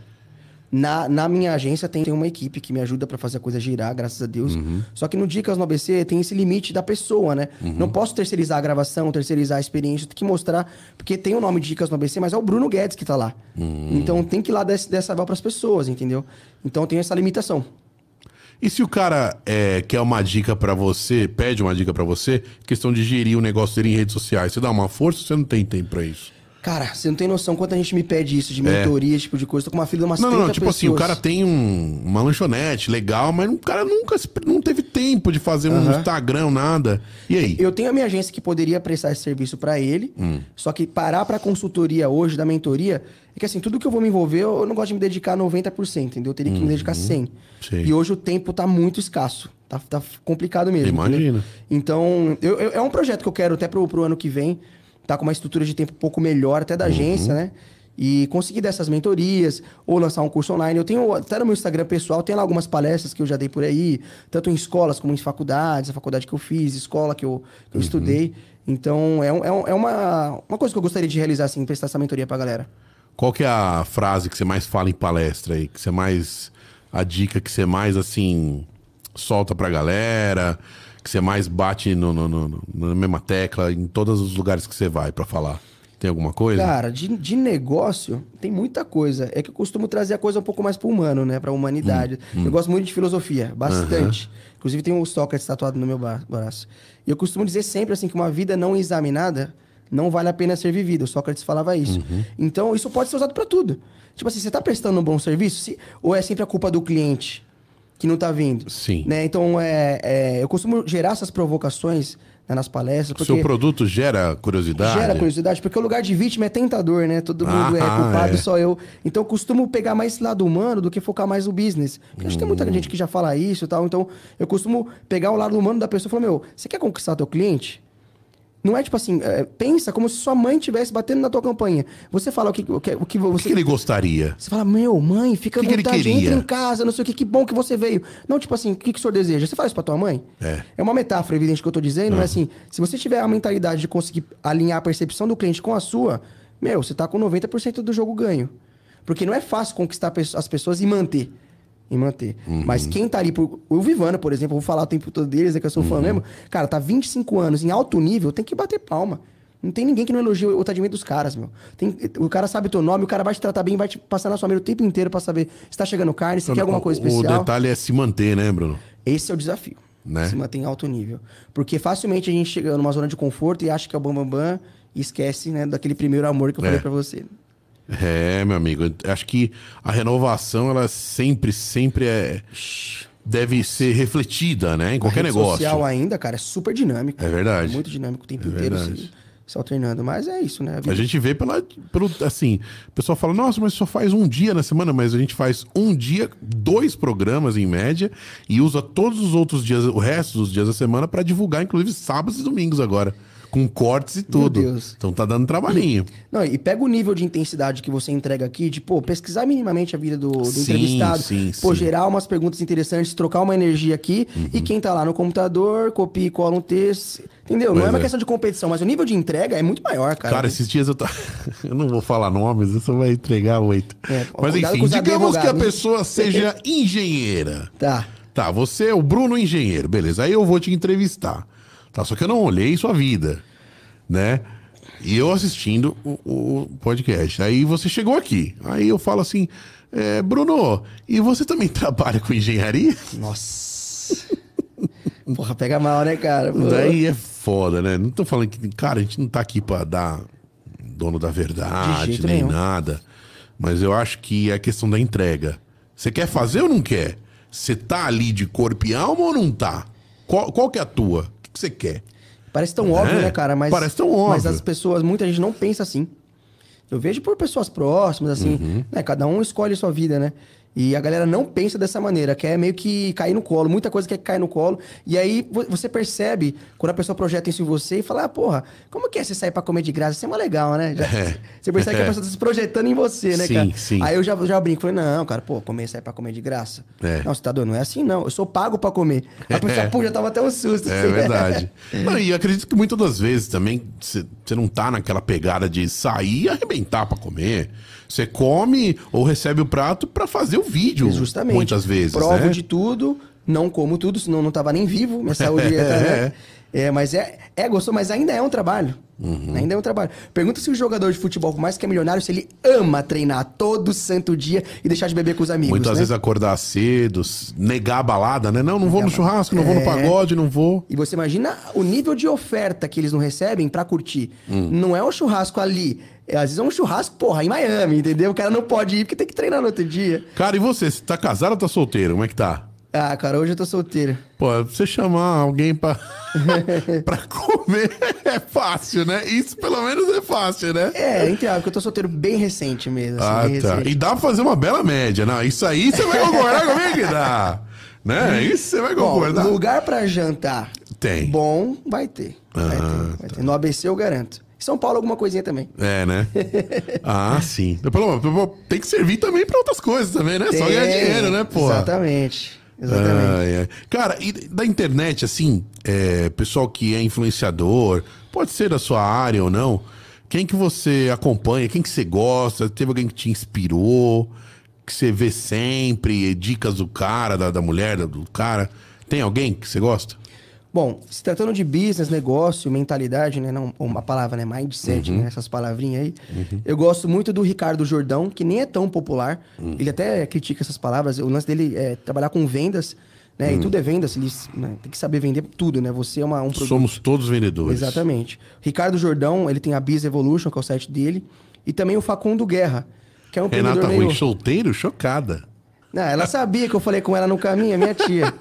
Speaker 2: Na, na minha agência tem, tem uma equipe que me ajuda pra fazer a coisa girar, graças a Deus.
Speaker 1: Uhum.
Speaker 2: Só que no Dicas no ABC tem esse limite da pessoa, né? Não posso terceirizar a gravação, terceirizar a experiência, tem que mostrar, porque tem o nome de Dicas no ABC, mas é o Bruno Guedes que tá lá.
Speaker 1: Hum.
Speaker 2: Então tem que ir lá desse, dessa val pras pessoas, entendeu? Então tem essa limitação.
Speaker 1: E se o cara é, quer uma dica pra você, pede uma dica pra você, questão de gerir o negócio dele em redes sociais, você dá uma força ou você não tem tempo pra isso?
Speaker 2: Cara, você não tem noção quanta gente me pede isso, de mentoria, esse tipo de coisa. Tô com uma filha de umas
Speaker 1: É. Não,
Speaker 2: 30
Speaker 1: não, tipo assim, o
Speaker 2: pessoas.
Speaker 1: cara tem um- uma lanchonete legal, mas o cara nunca não teve tempo de fazer um Instagram, nada. E aí?
Speaker 2: Eu tenho a minha agência que poderia prestar esse serviço pra ele,
Speaker 1: Hum.
Speaker 2: só que parar pra consultoria hoje, da mentoria, é que assim, tudo que eu vou me envolver, eu não gosto de me dedicar 90%, entendeu? Eu teria que me dedicar 100%.
Speaker 1: Uhum.
Speaker 2: E hoje o tempo tá muito escasso. Tá, tá complicado mesmo.
Speaker 1: Imagino.
Speaker 2: entendeu? Então, eu- eu- é um projeto que eu quero até pro, pro ano que vem, tá com uma estrutura de tempo um pouco melhor, até da agência,
Speaker 1: Uhum.
Speaker 2: né? E conseguir dessas mentorias, ou lançar um curso online. Eu tenho, até no meu Instagram pessoal, tem lá algumas palestras que eu já dei por aí, tanto em escolas como em faculdades, a faculdade que eu fiz, escola que eu, que eu estudei. Então, é, um- é, um- é uma, uma coisa que eu gostaria de realizar, assim, prestar essa mentoria pra galera.
Speaker 1: Qual que é a frase que você mais fala em palestra aí? Que você mais. A dica que você mais, assim, solta pra galera? Que você mais bate no, no- no- na mesma tecla em todos os lugares que você vai pra falar? Tem alguma coisa?
Speaker 2: Cara, de, de negócio, tem muita coisa. É que eu costumo trazer a coisa um pouco mais pro humano, né? Pra humanidade. Eu gosto muito de filosofia, bastante. Inclusive tem o Sócrates tatuado no meu braço. E eu costumo dizer sempre, assim, que uma vida não examinada não vale a pena ser vivida. O Sócrates falava isso. Então, isso pode ser usado pra tudo. Tipo assim, você tá prestando um bom serviço? Se- ou é sempre a culpa do cliente que não tá vindo?
Speaker 1: Sim.
Speaker 2: Né? Então, é, é, eu costumo gerar essas provocações né, nas palestras.
Speaker 1: O
Speaker 2: Porque...
Speaker 1: seu produto gera curiosidade?
Speaker 2: Gera curiosidade, porque o lugar de vítima é tentador, né? Todo mundo é
Speaker 1: Ah,
Speaker 2: culpado,
Speaker 1: é.
Speaker 2: só eu. Então eu costumo pegar mais esse lado humano do que focar mais no business. Porque acho que tem muita
Speaker 1: Hum.
Speaker 2: gente que já fala isso e tal. Então eu costumo pegar o lado humano da pessoa e falar: Meu, você quer conquistar teu cliente? Não é tipo assim, é, pensa como se sua mãe estivesse batendo na tua campanha. Você fala o que, o que, o que
Speaker 1: O que
Speaker 2: você.
Speaker 1: que ele gostaria?
Speaker 2: Você fala, meu, mãe, fica à
Speaker 1: que que
Speaker 2: vontade,
Speaker 1: queria?
Speaker 2: entra em casa, não sei o que, que bom que você veio. Não, tipo assim, o que, que o senhor deseja? Você fala isso pra tua mãe?
Speaker 1: É.
Speaker 2: É uma metáfora evidente que eu tô dizendo, mas assim, se você tiver a mentalidade de conseguir alinhar a percepção do cliente com a sua, meu, você tá com 90% do jogo ganho. Porque não é fácil conquistar as pessoas e manter. E manter. Mas quem tá ali por. O Vivana, por exemplo, vou falar o tempo todo deles, é que eu sou fã mesmo. Cara, tá 25 anos em alto nível, tem que bater palma. Não tem ninguém que não elogie o atendimento dos caras, meu. Tem- o cara sabe teu nome, o cara vai te tratar bem, vai te passar na sua mesa o tempo inteiro pra saber se tá chegando carne, se quer alguma coisa
Speaker 1: O
Speaker 2: especial.
Speaker 1: detalhe é se manter, né, Bruno?
Speaker 2: Esse é o desafio.
Speaker 1: Né?
Speaker 2: Se manter em alto nível. Porque facilmente a gente chega numa zona de conforto e acha que é o bambambam bam, bam, e esquece, né, daquele primeiro amor que eu
Speaker 1: É.
Speaker 2: falei pra você.
Speaker 1: É, meu amigo. Acho que a renovação, ela sempre, sempre é. Deve ser refletida, né? Em qualquer negócio.
Speaker 2: social ainda, cara, é super dinâmico.
Speaker 1: É verdade.
Speaker 2: Muito dinâmico o tempo
Speaker 1: É
Speaker 2: inteiro se, se alternando. Mas é isso, né? A
Speaker 1: A gente vê pela, pelo. Assim, o pessoal fala, nossa, mas só faz um dia na semana, mas a gente faz um dia, dois programas em média, e usa todos os outros dias, o resto dos dias da semana, pra divulgar, inclusive sábados e domingos agora. Com cortes e tudo.
Speaker 2: Deus.
Speaker 1: Então tá dando trabalhinho.
Speaker 2: Não, e pega o nível de intensidade que você entrega aqui, de, pô, pesquisar minimamente a vida do, do
Speaker 1: Sim,
Speaker 2: entrevistado,
Speaker 1: sim,
Speaker 2: pô,
Speaker 1: sim.
Speaker 2: gerar umas perguntas interessantes, trocar uma energia aqui,
Speaker 1: Uhum.
Speaker 2: e quem tá lá no computador, copia e cola um texto, entendeu? Não
Speaker 1: Pois
Speaker 2: é uma
Speaker 1: é.
Speaker 2: questão de competição, mas o nível de entrega é muito maior, cara.
Speaker 1: Cara, esses dias eu tô. eu não vou falar nomes, você vai entregar oito.
Speaker 2: É,
Speaker 1: Mas enfim, digamos que a pessoa seja engenheira.
Speaker 2: Tá.
Speaker 1: Tá, você é o Bruno engenheiro, beleza. Aí eu vou te entrevistar. Tá, só que eu não olhei sua vida, né? E eu assistindo o, o podcast. Aí você chegou aqui. Aí eu falo assim, é, Bruno, e você também trabalha com engenharia?
Speaker 2: Nossa. Porra, pega mal, né, cara? Pô.
Speaker 1: Daí é foda, né? Não tô falando que, cara, a gente não tá aqui pra dar dono da
Speaker 2: De
Speaker 1: verdade, nem
Speaker 2: nenhum.
Speaker 1: nada. Mas eu acho que é a questão da entrega. Você quer fazer ou não quer? Você tá ali de corpo e alma ou não tá? Qual, qual que é a tua? Que você quer?
Speaker 2: Parece tão óbvio,
Speaker 1: É,
Speaker 2: né, cara? Mas,
Speaker 1: parece tão óbvio.
Speaker 2: Mas as pessoas, muita gente não pensa assim. Eu vejo por pessoas próximas, assim,
Speaker 1: Uhum.
Speaker 2: né? Cada um escolhe sua vida, né? E a galera não pensa dessa maneira, quer meio que cair no colo, muita coisa quer cair no colo. E aí vo- você percebe, quando a pessoa projeta isso em você e fala, ah, porra, como que é você sair pra comer de graça? Isso é mó legal, né? Já-
Speaker 1: É.
Speaker 2: Você percebe que a
Speaker 1: É.
Speaker 2: pessoa tá se projetando em você, né,
Speaker 1: Sim,
Speaker 2: cara?
Speaker 1: sim.
Speaker 2: Aí eu já, já brinco, falei, não, cara, pô, comer, sair pra comer de graça.
Speaker 1: É.
Speaker 2: Não, você tá doido? Não é assim, não. Eu sou pago pra comer. A pessoa,
Speaker 1: É.
Speaker 2: pô, já tava até um susto.
Speaker 1: É
Speaker 2: assim.
Speaker 1: verdade. Não, e acredito que muitas das vezes também você não tá naquela pegada de sair e arrebentar pra comer. Você come ou recebe o prato pra fazer o vídeo.
Speaker 2: Justamente.
Speaker 1: Muitas vezes.
Speaker 2: Provo
Speaker 1: né?
Speaker 2: de tudo, não como tudo, senão não tava nem vivo, minha saúde ia tá, né? É, mas é, é gostoso, mas ainda é um trabalho.
Speaker 1: Uhum.
Speaker 2: Ainda é um trabalho. Pergunta se o jogador de futebol, por mais que é milionário, se ele ama treinar todo santo dia e deixar de beber com os amigos.
Speaker 1: Muitas
Speaker 2: né?
Speaker 1: vezes acordar cedo, negar a balada, né? Não, não vou no churrasco, não vou no
Speaker 2: É.
Speaker 1: pagode, não vou.
Speaker 2: E você imagina o nível de oferta que eles não recebem pra curtir.
Speaker 1: Hum.
Speaker 2: Não é um churrasco ali. É, às vezes é um churrasco, porra, em Miami, entendeu? O cara não pode ir porque tem que treinar no outro dia.
Speaker 1: Cara, e você? Você tá casado ou tá solteiro? Como é que tá?
Speaker 2: Ah, cara, hoje eu tô solteiro.
Speaker 1: Pô, você chamar alguém pra, pra comer é fácil, né? Isso pelo menos é fácil, né?
Speaker 2: É, entre porque eu tô solteiro bem recente mesmo. assim,
Speaker 1: Ah,
Speaker 2: bem
Speaker 1: tá.
Speaker 2: recente.
Speaker 1: E dá pra fazer uma bela média. Não, isso aí você vai concordar comigo que dá. Né? Isso você vai
Speaker 2: Bom,
Speaker 1: concordar.
Speaker 2: lugar pra jantar
Speaker 1: Tem.
Speaker 2: bom vai ter. Vai
Speaker 1: Ah,
Speaker 2: ter, vai ter. No ABC eu garanto. São Paulo alguma coisinha também.
Speaker 1: É, né? ah, sim. Pelo menos, tem que servir também pra outras coisas também, né? Só
Speaker 2: Tem.
Speaker 1: ganhar dinheiro, né, pô?
Speaker 2: Exatamente. Exatamente.
Speaker 1: Ai, ai. Cara, e da internet, assim, é, pessoal que é influenciador, pode ser da sua área ou não, quem que você acompanha, quem que você gosta, teve alguém que te inspirou, que você vê sempre, dicas do cara, da, da mulher, do cara, tem alguém que você gosta?
Speaker 2: Bom, se tratando de business, negócio, mentalidade, né? Não, uma palavra, né? Mindset,
Speaker 1: Uhum.
Speaker 2: né? Essas palavrinhas aí. Eu gosto muito do Ricardo Jordão, que nem é tão popular.
Speaker 1: Uhum.
Speaker 2: Ele até critica essas palavras. O lance dele é trabalhar com vendas, né?
Speaker 1: Uhum.
Speaker 2: E tudo é vendas. Ele né, tem que saber vender tudo, né? Você é uma, um produto.
Speaker 1: Somos todos vendedores.
Speaker 2: Exatamente. Ricardo Jordão, ele tem a Biz Evolution, que é o site dele. E também o Facundo Guerra, que é um
Speaker 1: Renata Ruim,
Speaker 2: meio...
Speaker 1: solteiro, chocada.
Speaker 2: Não, ela sabia que eu falei com ela no caminho, é minha tia.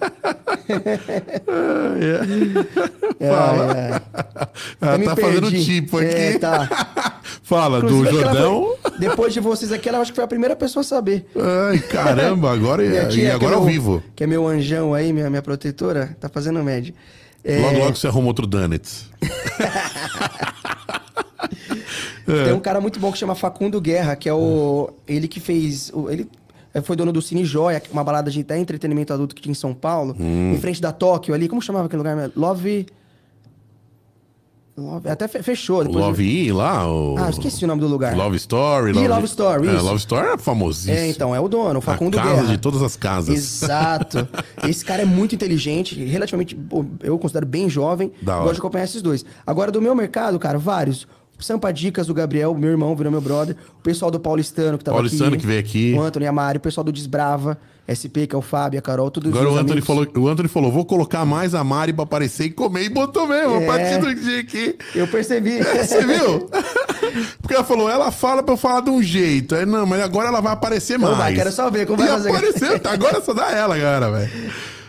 Speaker 1: Fala.
Speaker 2: Ai, ai.
Speaker 1: Ela
Speaker 2: Eu me
Speaker 1: tá fazendo
Speaker 2: perdi.
Speaker 1: tipo aqui.
Speaker 2: É, tá.
Speaker 1: Fala, do
Speaker 2: Inclusive, aquela
Speaker 1: Jordão.
Speaker 2: foi- depois de vocês aqui, ela acho que foi a primeira pessoa a saber.
Speaker 1: Ai, caramba, agora, e agora
Speaker 2: é
Speaker 1: ao vivo.
Speaker 2: Que é meu anjão aí, minha, minha protetora, tá fazendo média. É,
Speaker 1: Logo, logo você arruma outro Donuts.
Speaker 2: Tem um cara muito bom que chama Facundo Guerra, que é o. Ele que fez. Ele foi dono do Cine Joia, uma balada de até entretenimento adulto que tinha em São Paulo,
Speaker 1: Hum.
Speaker 2: em frente da Tóquio ali. Como chamava aquele lugar? Love. Love. Até fe- fechou. Depois
Speaker 1: Love E lá? O...
Speaker 2: Ah, esqueci o nome do lugar.
Speaker 1: Love Story.
Speaker 2: Ih, Love Story,
Speaker 1: É,
Speaker 2: isso.
Speaker 1: Love Story é famosíssimo.
Speaker 2: É, então, é o dono, o Facundo
Speaker 1: A casa
Speaker 2: Guerra.
Speaker 1: de todas as casas.
Speaker 2: Exato. Esse cara é muito inteligente, relativamente, eu considero bem jovem.
Speaker 1: Da hora.
Speaker 2: Gosto de acompanhar esses dois. Agora, do meu mercado, cara, vários. Sampa Dicas do Gabriel, meu irmão, virou meu brother. O pessoal do Paulistano, que tava
Speaker 1: Paulistano
Speaker 2: aqui.
Speaker 1: que veio aqui.
Speaker 2: O Anthony Amari, o pessoal do Desbrava, SP, que é o Fábio, a Carol, tudo
Speaker 1: Agora o Anthony,
Speaker 2: amigos.
Speaker 1: falou, o Anthony falou: vou colocar mais a Mari pra aparecer e comer. E botou mesmo,
Speaker 2: É.
Speaker 1: a partir do dia aqui.
Speaker 2: Eu percebi.
Speaker 1: Você viu? Porque ela falou, ela fala pra eu falar de um jeito. Aí, não, mas agora ela vai aparecer
Speaker 2: Então
Speaker 1: mais.
Speaker 2: vai, quero só ver como
Speaker 1: e
Speaker 2: vai fazer.
Speaker 1: apareceu, tá, agora só dá ela, cara, velho.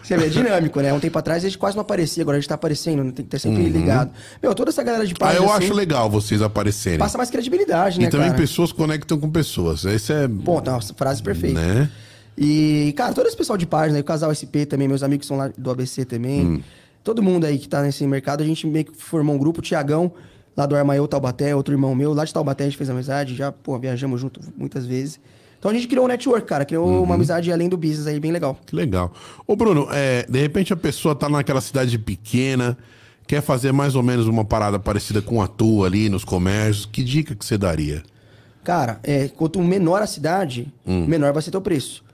Speaker 2: Você vê, é dinâmico, né? Um tempo atrás a gente quase não aparecia, agora a gente tá aparecendo, né? tem que estar sempre
Speaker 1: Uhum.
Speaker 2: ligado. Meu, toda essa galera de
Speaker 1: Ah,
Speaker 2: página
Speaker 1: eu
Speaker 2: assim,
Speaker 1: acho legal vocês aparecerem.
Speaker 2: passa mais credibilidade,
Speaker 1: E
Speaker 2: né,
Speaker 1: também
Speaker 2: cara?
Speaker 1: pessoas conectam com pessoas. Esse é.
Speaker 2: Pô, nossa, frase perfeita.
Speaker 1: Né?
Speaker 2: E, cara, todo esse pessoal de página, o casal SP também, meus amigos são lá do ABC também.
Speaker 1: Hum.
Speaker 2: todo mundo aí que tá nesse mercado, a gente meio que formou um grupo, o Tiagão, lá do Armaiô Taubaté, outro irmão meu, lá de Taubaté a gente fez amizade, já, pô, viajamos junto muitas vezes. Então a gente criou um network, cara, criou
Speaker 1: Uhum.
Speaker 2: uma amizade além do business aí, bem legal.
Speaker 1: Que legal. Ô, Bruno, é, de repente a pessoa tá naquela cidade pequena, quer fazer mais ou menos uma parada parecida com a tua ali nos comércios. Que dica que você daria?
Speaker 2: Cara, é, quanto menor a cidade,
Speaker 1: Hum.
Speaker 2: menor vai ser teu preço.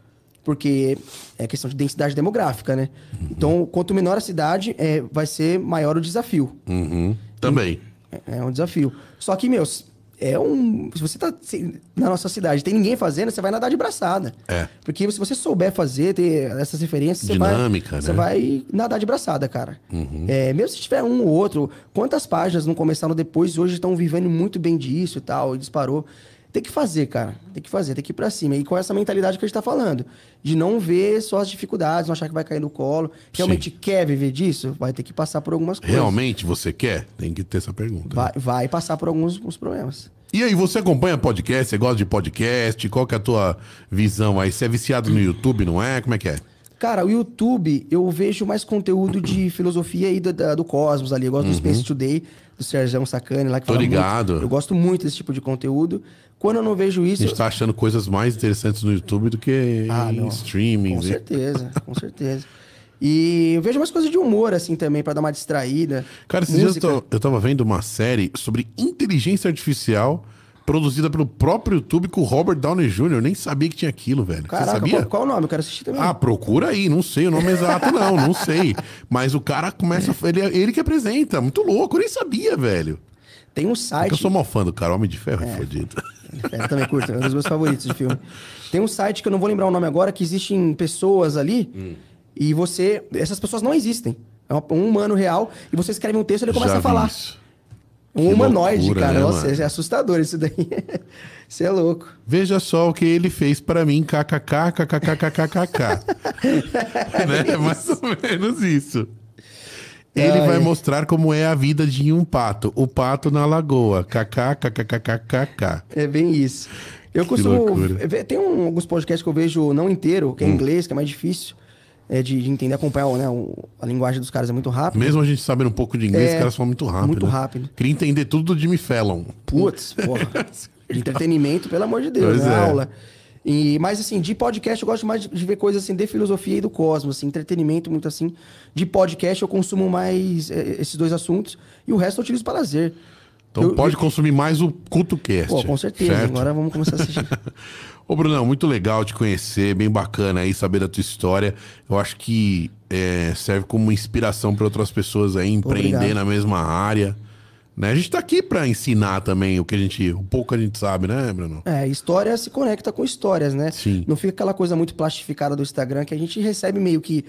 Speaker 2: Porque é questão de densidade demográfica, né?
Speaker 1: Uhum.
Speaker 2: Então, quanto menor a cidade, é, vai ser maior o desafio.
Speaker 1: Uhum. Também.
Speaker 2: É, é um desafio. Só que, meus, é um. Se você tá se- na nossa cidade tem ninguém fazendo, você vai nadar de braçada.
Speaker 1: É.
Speaker 2: Porque se você souber fazer, ter essas referências, você
Speaker 1: Dinâmica,
Speaker 2: vai,
Speaker 1: né?
Speaker 2: você vai nadar de braçada, cara.
Speaker 1: Uhum.
Speaker 2: É, mesmo se tiver um ou outro, quantas páginas não começaram depois e hoje estão vivendo muito bem disso e tal, e disparou. Tem que fazer, cara. Tem que fazer, tem que ir pra cima. E com essa mentalidade que a gente tá falando. De não ver só as dificuldades, não achar que vai cair no colo. Realmente quer viver disso? Vai ter que passar por algumas coisas.
Speaker 1: Realmente você quer? Tem que ter essa pergunta.
Speaker 2: Vai, vai passar por alguns, alguns problemas.
Speaker 1: E aí, você acompanha podcast? Você gosta de podcast? Qual que é a tua visão aí? Você é viciado no YouTube, não é? Como é que é?
Speaker 2: Cara, o YouTube, eu vejo mais conteúdo de filosofia aí do, do Cosmos ali. Eu gosto do Space Today, do Sérgio Sacani lá que
Speaker 1: Uhum. Tô
Speaker 2: fala muito.
Speaker 1: ligado.
Speaker 2: Eu gosto muito desse tipo de conteúdo. Quando eu não vejo
Speaker 1: A
Speaker 2: isso.
Speaker 1: gente tá achando coisas mais interessantes no YouTube do que
Speaker 2: Ah,
Speaker 1: em
Speaker 2: não.
Speaker 1: streaming.
Speaker 2: Com certeza, com certeza. E eu vejo umas coisas de humor, assim, também, pra dar uma distraída.
Speaker 1: Cara, esses dias eu, tô- eu tava vendo uma série sobre inteligência artificial produzida pelo próprio YouTube com o Robert Downey Jr. Eu nem sabia que tinha aquilo, velho. Você
Speaker 2: Caraca,
Speaker 1: sabia?
Speaker 2: qual, qual o nome? Eu quero assistir também.
Speaker 1: Ah, procura aí, não sei o nome exato, não, não sei. Mas o cara começa. Ele, ele que apresenta, muito louco, eu nem sabia, velho.
Speaker 2: Tem um
Speaker 1: É que
Speaker 2: site.
Speaker 1: eu sou mal fã do cara, Homem de Ferro é, fodido.
Speaker 2: É, eu também curto, é um dos meus favoritos de filme. Tem um site que eu não vou lembrar o nome agora, que existem pessoas ali,
Speaker 1: Hum.
Speaker 2: e você. Essas pessoas não existem. É um humano real, e você escreve um texto e ele começa
Speaker 1: Já
Speaker 2: a falar.
Speaker 1: isso.
Speaker 2: Um
Speaker 1: Que
Speaker 2: humanoide,
Speaker 1: loucura,
Speaker 2: cara.
Speaker 1: né,
Speaker 2: Nossa,
Speaker 1: mano?
Speaker 2: é assustador isso daí. Isso é louco.
Speaker 1: Veja só o que ele fez pra mim, kkkkkkk. né? É mais ou menos isso. Ele
Speaker 2: Ai.
Speaker 1: vai mostrar como é a vida de um pato. O pato na lagoa. kkkkkkk.
Speaker 2: É bem isso. Eu
Speaker 1: Que
Speaker 2: costumo.
Speaker 1: loucura.
Speaker 2: Tem um- alguns podcasts que eu vejo não inteiro,
Speaker 1: Hum.
Speaker 2: que é em inglês, que é mais difícil é, de, de entender, acompanhar né, o- a linguagem dos caras é muito rápido.
Speaker 1: Mesmo a gente sabendo um pouco de inglês,
Speaker 2: É,
Speaker 1: os caras falam muito rápido.
Speaker 2: muito
Speaker 1: né?
Speaker 2: rápido.
Speaker 1: Queria entender tudo do Jimmy Fallon.
Speaker 2: Putz, porra. de entretenimento, pelo amor de Deus,
Speaker 1: Pois
Speaker 2: né?
Speaker 1: é.
Speaker 2: Aula. E, mas assim, de podcast eu gosto mais de, ver coisas assim de filosofia e do cosmos, assim, entretenimento muito assim. De podcast eu consumo mais eh, esses dois assuntos e o resto eu utilizo para lazer.
Speaker 1: Então
Speaker 2: Eu-
Speaker 1: pode consumir mais o CultoCast.
Speaker 2: Pô, com certeza.
Speaker 1: certo?
Speaker 2: Agora vamos começar a assistir.
Speaker 1: Ô, Brunão, muito legal te conhecer, bem bacana aí saber da tua história. Eu acho que é, serve como inspiração para outras pessoas aí empreender
Speaker 2: Obrigado.
Speaker 1: na mesma área. Né? A gente tá aqui para ensinar também o que a gente, o pouco a gente sabe, né, Bruno?
Speaker 2: É, história se conecta com histórias, né?
Speaker 1: Sim.
Speaker 2: Não fica aquela coisa muito plastificada do Instagram que a gente recebe meio que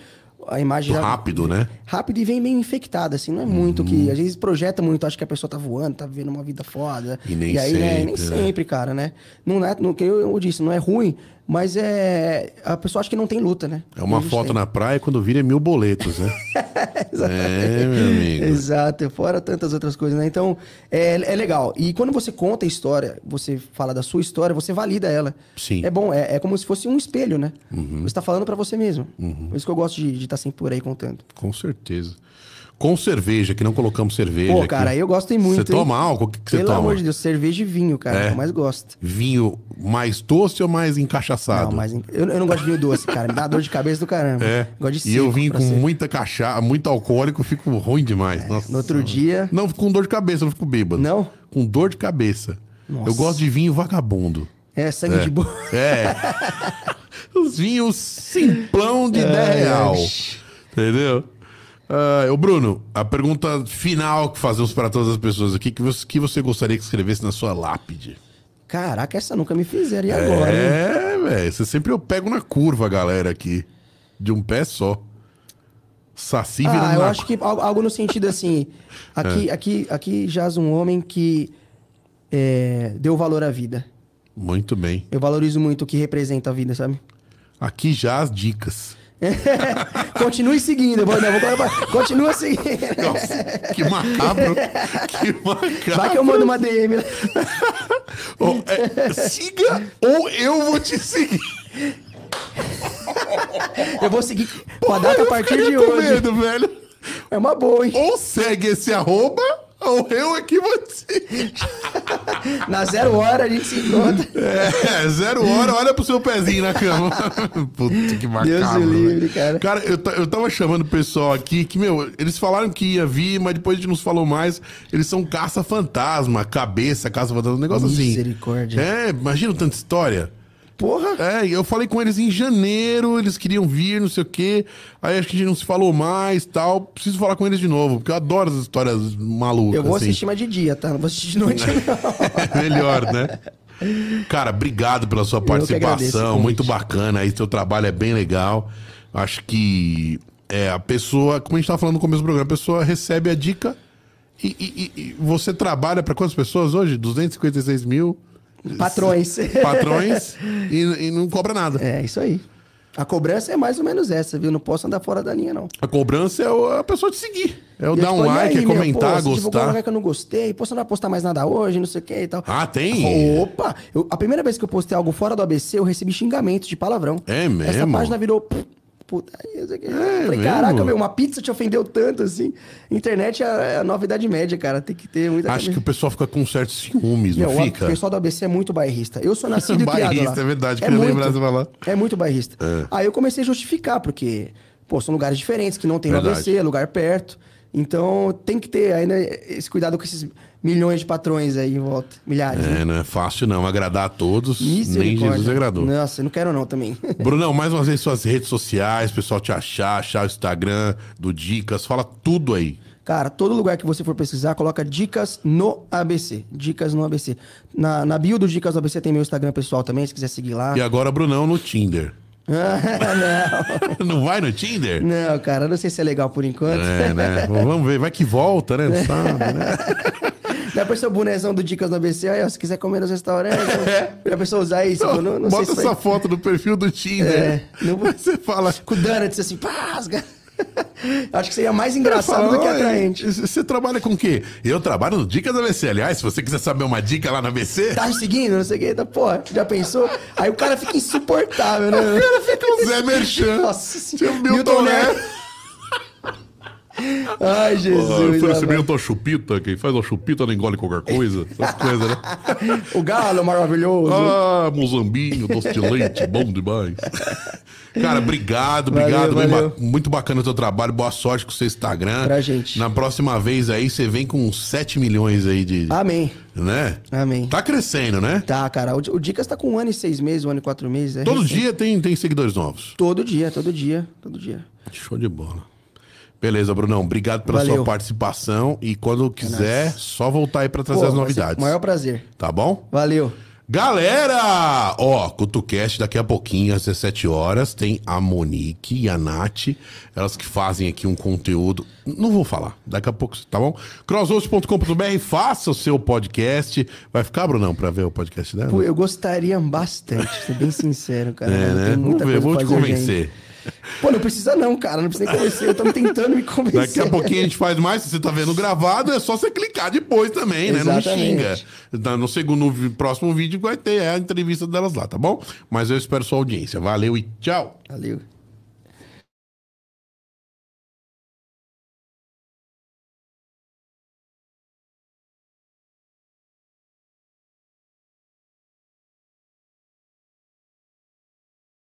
Speaker 2: a imagem já-
Speaker 1: Rápido, né?
Speaker 2: rápido e vem meio infectada, assim, não é muito que. Às vezes projeta muito, acha que a pessoa tá voando, tá vivendo uma vida foda.
Speaker 1: E nem
Speaker 2: aí, né,
Speaker 1: sempre,
Speaker 2: nem
Speaker 1: né?
Speaker 2: sempre, cara, né? Não é, não, que eu, eu disse, não é ruim, mas é. A pessoa acha que não tem luta, né?
Speaker 1: É uma foto
Speaker 2: tem.
Speaker 1: na praia quando vira é mil boletos, né? é, meu amigo.
Speaker 2: Exato, fora tantas outras coisas, né? Então, é, é legal. E quando você conta a história, você fala da sua história, você valida ela.
Speaker 1: Sim. Uhum.
Speaker 2: É bom, é, é como se fosse um espelho, né? Você tá falando pra você mesmo. Por isso que eu gosto de estar sempre por aí contando.
Speaker 1: Com certeza. Com cerveja, que não colocamos cerveja.
Speaker 2: Pô,
Speaker 1: aqui.
Speaker 2: cara, eu gosto muito.
Speaker 1: Você toma álcool? O que, que você
Speaker 2: Pelo
Speaker 1: toma?
Speaker 2: amor de Deus, cerveja e vinho, cara,
Speaker 1: É?
Speaker 2: é eu mais gosto.
Speaker 1: Vinho mais doce ou mais encachaçado?
Speaker 2: Não, mas eu, eu não gosto de vinho doce, cara. Me dá dor de cabeça do caramba.
Speaker 1: É.
Speaker 2: Gosto de
Speaker 1: e eu vim com
Speaker 2: ser.
Speaker 1: muita cachaça, muito alcoólico, fico ruim demais. Nossa.
Speaker 2: No outro dia.
Speaker 1: Não, fico com dor de cabeça, não fico bêbado.
Speaker 2: Não?
Speaker 1: Com dor de cabeça.
Speaker 2: Nossa.
Speaker 1: Eu gosto de vinho vagabundo.
Speaker 2: É sangue de boa.
Speaker 1: É. Os vinhos simplão de 10
Speaker 2: Ai,
Speaker 1: real.
Speaker 2: ai.
Speaker 1: Entendeu? Ô Bruno, a pergunta final que fazemos para todas as pessoas aqui, que você, que você gostaria que escrevesse na sua lápide?
Speaker 2: Caraca, essa nunca me fizeram. E agora?
Speaker 1: É, velho. Você sempre eu pego na curva, galera, aqui. De um pé só. Saci virando
Speaker 2: Ah, eu
Speaker 1: na
Speaker 2: acho que algo, algo no sentido assim. Aqui,
Speaker 1: É.
Speaker 2: aqui, aqui jaz um homem que é, deu valor à vida.
Speaker 1: Muito bem.
Speaker 2: Eu valorizo muito o que representa a vida, sabe?
Speaker 1: Aqui já as dicas.
Speaker 2: Continue seguindo. Vou, não, vou continua seguindo.
Speaker 1: Nossa, que macabro. que macabro.
Speaker 2: Vai que eu mando uma DM. né?
Speaker 1: Ô, é, siga ou eu vou te seguir.
Speaker 2: Eu vou seguir com a data a partir de hoje.
Speaker 1: medo, velho.
Speaker 2: É uma boa, hein?
Speaker 1: Ou segue esse arroba, ou eu aqui vou te...
Speaker 2: Na zero hora a gente se encontra.
Speaker 1: É, zero hora, olha pro seu pezinho na cama. Puta que macabro.
Speaker 2: Deus livre, cara.
Speaker 1: Cara, eu, eu tava chamando o pessoal aqui que, meu, eles falaram que ia vir, mas depois a gente não se falou mais. Eles são caça-fantasma, cabeça, caça-fantasma, um negócio assim.
Speaker 2: Misericórdia.
Speaker 1: É, imagina tanta história.
Speaker 2: Porra.
Speaker 1: É, eu falei com eles em janeiro, eles queriam vir, não sei o quê. Aí acho que a gente não se falou mais tal. Preciso falar com eles de novo, porque eu adoro as histórias malucas.
Speaker 2: Eu vou
Speaker 1: assim.
Speaker 2: assistir mais de dia, tá? Não vou assistir de noite, não.
Speaker 1: Melhor, né? Cara, obrigado pela sua participação. Muito bacana. Aí, seu trabalho é bem legal. Acho que é, a pessoa, como a gente tava falando no começo do programa, a pessoa recebe a dica e, e- e- e você trabalha para quantas pessoas hoje? 256 mil
Speaker 2: Patrões.
Speaker 1: patrões e, e não cobra nada.
Speaker 2: É, isso aí. A cobrança é mais ou menos essa, viu? Não posso andar fora da linha, não.
Speaker 1: A cobrança é o- a pessoa te seguir. É o
Speaker 2: eu,
Speaker 1: dar um
Speaker 2: tipo, e
Speaker 1: like,
Speaker 2: aí,
Speaker 1: é
Speaker 2: meu,
Speaker 1: comentar,
Speaker 2: pô, você divulgou um
Speaker 1: gostar.
Speaker 2: lugar que eu não gostei, pô, você não vai postar mais nada hoje, não sei o que e tal.
Speaker 1: Ah, tem?
Speaker 2: Opa! Eu- a primeira vez que eu postei algo fora do ABC, eu recebi xingamentos de palavrão.
Speaker 1: É
Speaker 2: Essa
Speaker 1: mesmo?
Speaker 2: página virou... Putaria, não sei o que.
Speaker 1: É
Speaker 2: Falei,
Speaker 1: mesmo?
Speaker 2: caraca, meu, uma pizza te ofendeu tanto, assim. Internet é a nova idade média, cara. Tem que ter muita...
Speaker 1: Acho que o pessoal fica com certos ciúmes, não
Speaker 2: o
Speaker 1: fica?
Speaker 2: pessoal do ABC é muito bairrista. Eu sou nascido e criado.
Speaker 1: Bairrista, é verdade, queria lembrar de falar.
Speaker 2: É muito bairrista. Aí eu comecei a justificar, porque, pô, são lugares diferentes que não tem no. ABC, é lugar perto. Então tem que ter ainda esse cuidado com esses milhões de patrões aí em volta. Milhares, né?
Speaker 1: É, não é fácil não agradar a todos. Nem. Jesus agradou.
Speaker 2: Nossa, eu não quero não também.
Speaker 1: Brunão, mais uma vez suas redes sociais, o pessoal te achar, achar o Instagram do Dicas, fala tudo aí.
Speaker 2: Cara, todo lugar que você for pesquisar, coloca dicas no ABC. Dicas no ABC. Na, na bio do Dicas no ABC tem meu Instagram pessoal também, se quiser seguir lá.
Speaker 1: E agora, Brunão, no Tinder.
Speaker 2: não,
Speaker 1: Não vai no Tinder?
Speaker 2: não, cara, não sei se é legal por enquanto.
Speaker 1: É, né? Vamos ver, vai que volta, né? Não sabe, né?
Speaker 2: Já pensou o bonezão do Dicas no ABC? Aí, ó, se quiser comer nos restaurantes, já pensou usar isso? Eu não, não sei
Speaker 1: Bota
Speaker 2: vai-
Speaker 1: essa foto no perfil do Tinder.
Speaker 2: É, não
Speaker 1: Você fala.
Speaker 2: Com o donuts assim, pasga. Acho que seria mais engraçado do que
Speaker 1: Fala, "Oi,
Speaker 2: atraente.
Speaker 1: Você trabalha com o quê? Eu trabalho no Dicas da ABC. Aliás, se você quiser saber uma dica lá na ABC,
Speaker 2: Tá me seguindo, não sei o que. Tá, pô, já pensou? Aí o cara fica insuportável, né?
Speaker 1: o cara fica o Zé Merchan.
Speaker 2: Nossa
Speaker 1: o Milton Neves.
Speaker 2: Ai, Jesus.
Speaker 1: Oferecimento
Speaker 2: amado.
Speaker 1: ao chupita, quem faz a chupita não engole qualquer coisa. Essas coisas, né?
Speaker 2: o galo maravilhoso.
Speaker 1: Ah, Mozambinho, doce de leite, bom demais. Cara, obrigado,
Speaker 2: Valeu,
Speaker 1: obrigado.
Speaker 2: Valeu.
Speaker 1: ba- Muito bacana o teu trabalho. Boa sorte com o seu Instagram.
Speaker 2: Pra gente.
Speaker 1: Na próxima vez aí, você vem com uns 7 milhões aí de.
Speaker 2: Amém.
Speaker 1: Né?
Speaker 2: Amém.
Speaker 1: Tá crescendo, né?
Speaker 2: Tá, cara. O, o Dicas tá com um ano e seis meses, um ano e quatro meses. é
Speaker 1: Todo
Speaker 2: recente.
Speaker 1: dia tem, tem seguidores novos.
Speaker 2: Todo dia, todo dia, todo dia.
Speaker 1: Show de bola. Beleza, Brunão. Obrigado pela
Speaker 2: Valeu.
Speaker 1: sua participação. E quando quiser, só voltar aí pra trazer
Speaker 2: Pô,
Speaker 1: as novidades.
Speaker 2: o Maior prazer.
Speaker 1: Tá bom?
Speaker 2: Valeu.
Speaker 1: Galera! Ó, CutuCast daqui a pouquinho, às 17 horas, tem a Monique e a Nath, elas que fazem aqui um conteúdo. Não vou falar, daqui a pouco, tá bom? crossroads.com.br, faça o seu podcast. Vai ficar, Brunão, pra ver o podcast dela?
Speaker 2: Pô, eu gostaria bastante, ser bem sincero, cara.
Speaker 1: é, né? Vamos ver, vou te convencer.
Speaker 2: ainda. Pô, não precisa não, cara. Não precisa nem convencer. Eu tô tentando me convencer.
Speaker 1: Daqui a pouquinho a gente faz mais. Se você tá vendo gravado, é só você clicar depois também, né? Não me xinga.
Speaker 2: Exatamente.
Speaker 1: Tá, No segundo, vi- próximo vídeo vai ter a entrevista delas lá, tá bom? Mas eu espero sua audiência. Valeu e tchau!
Speaker 2: Valeu.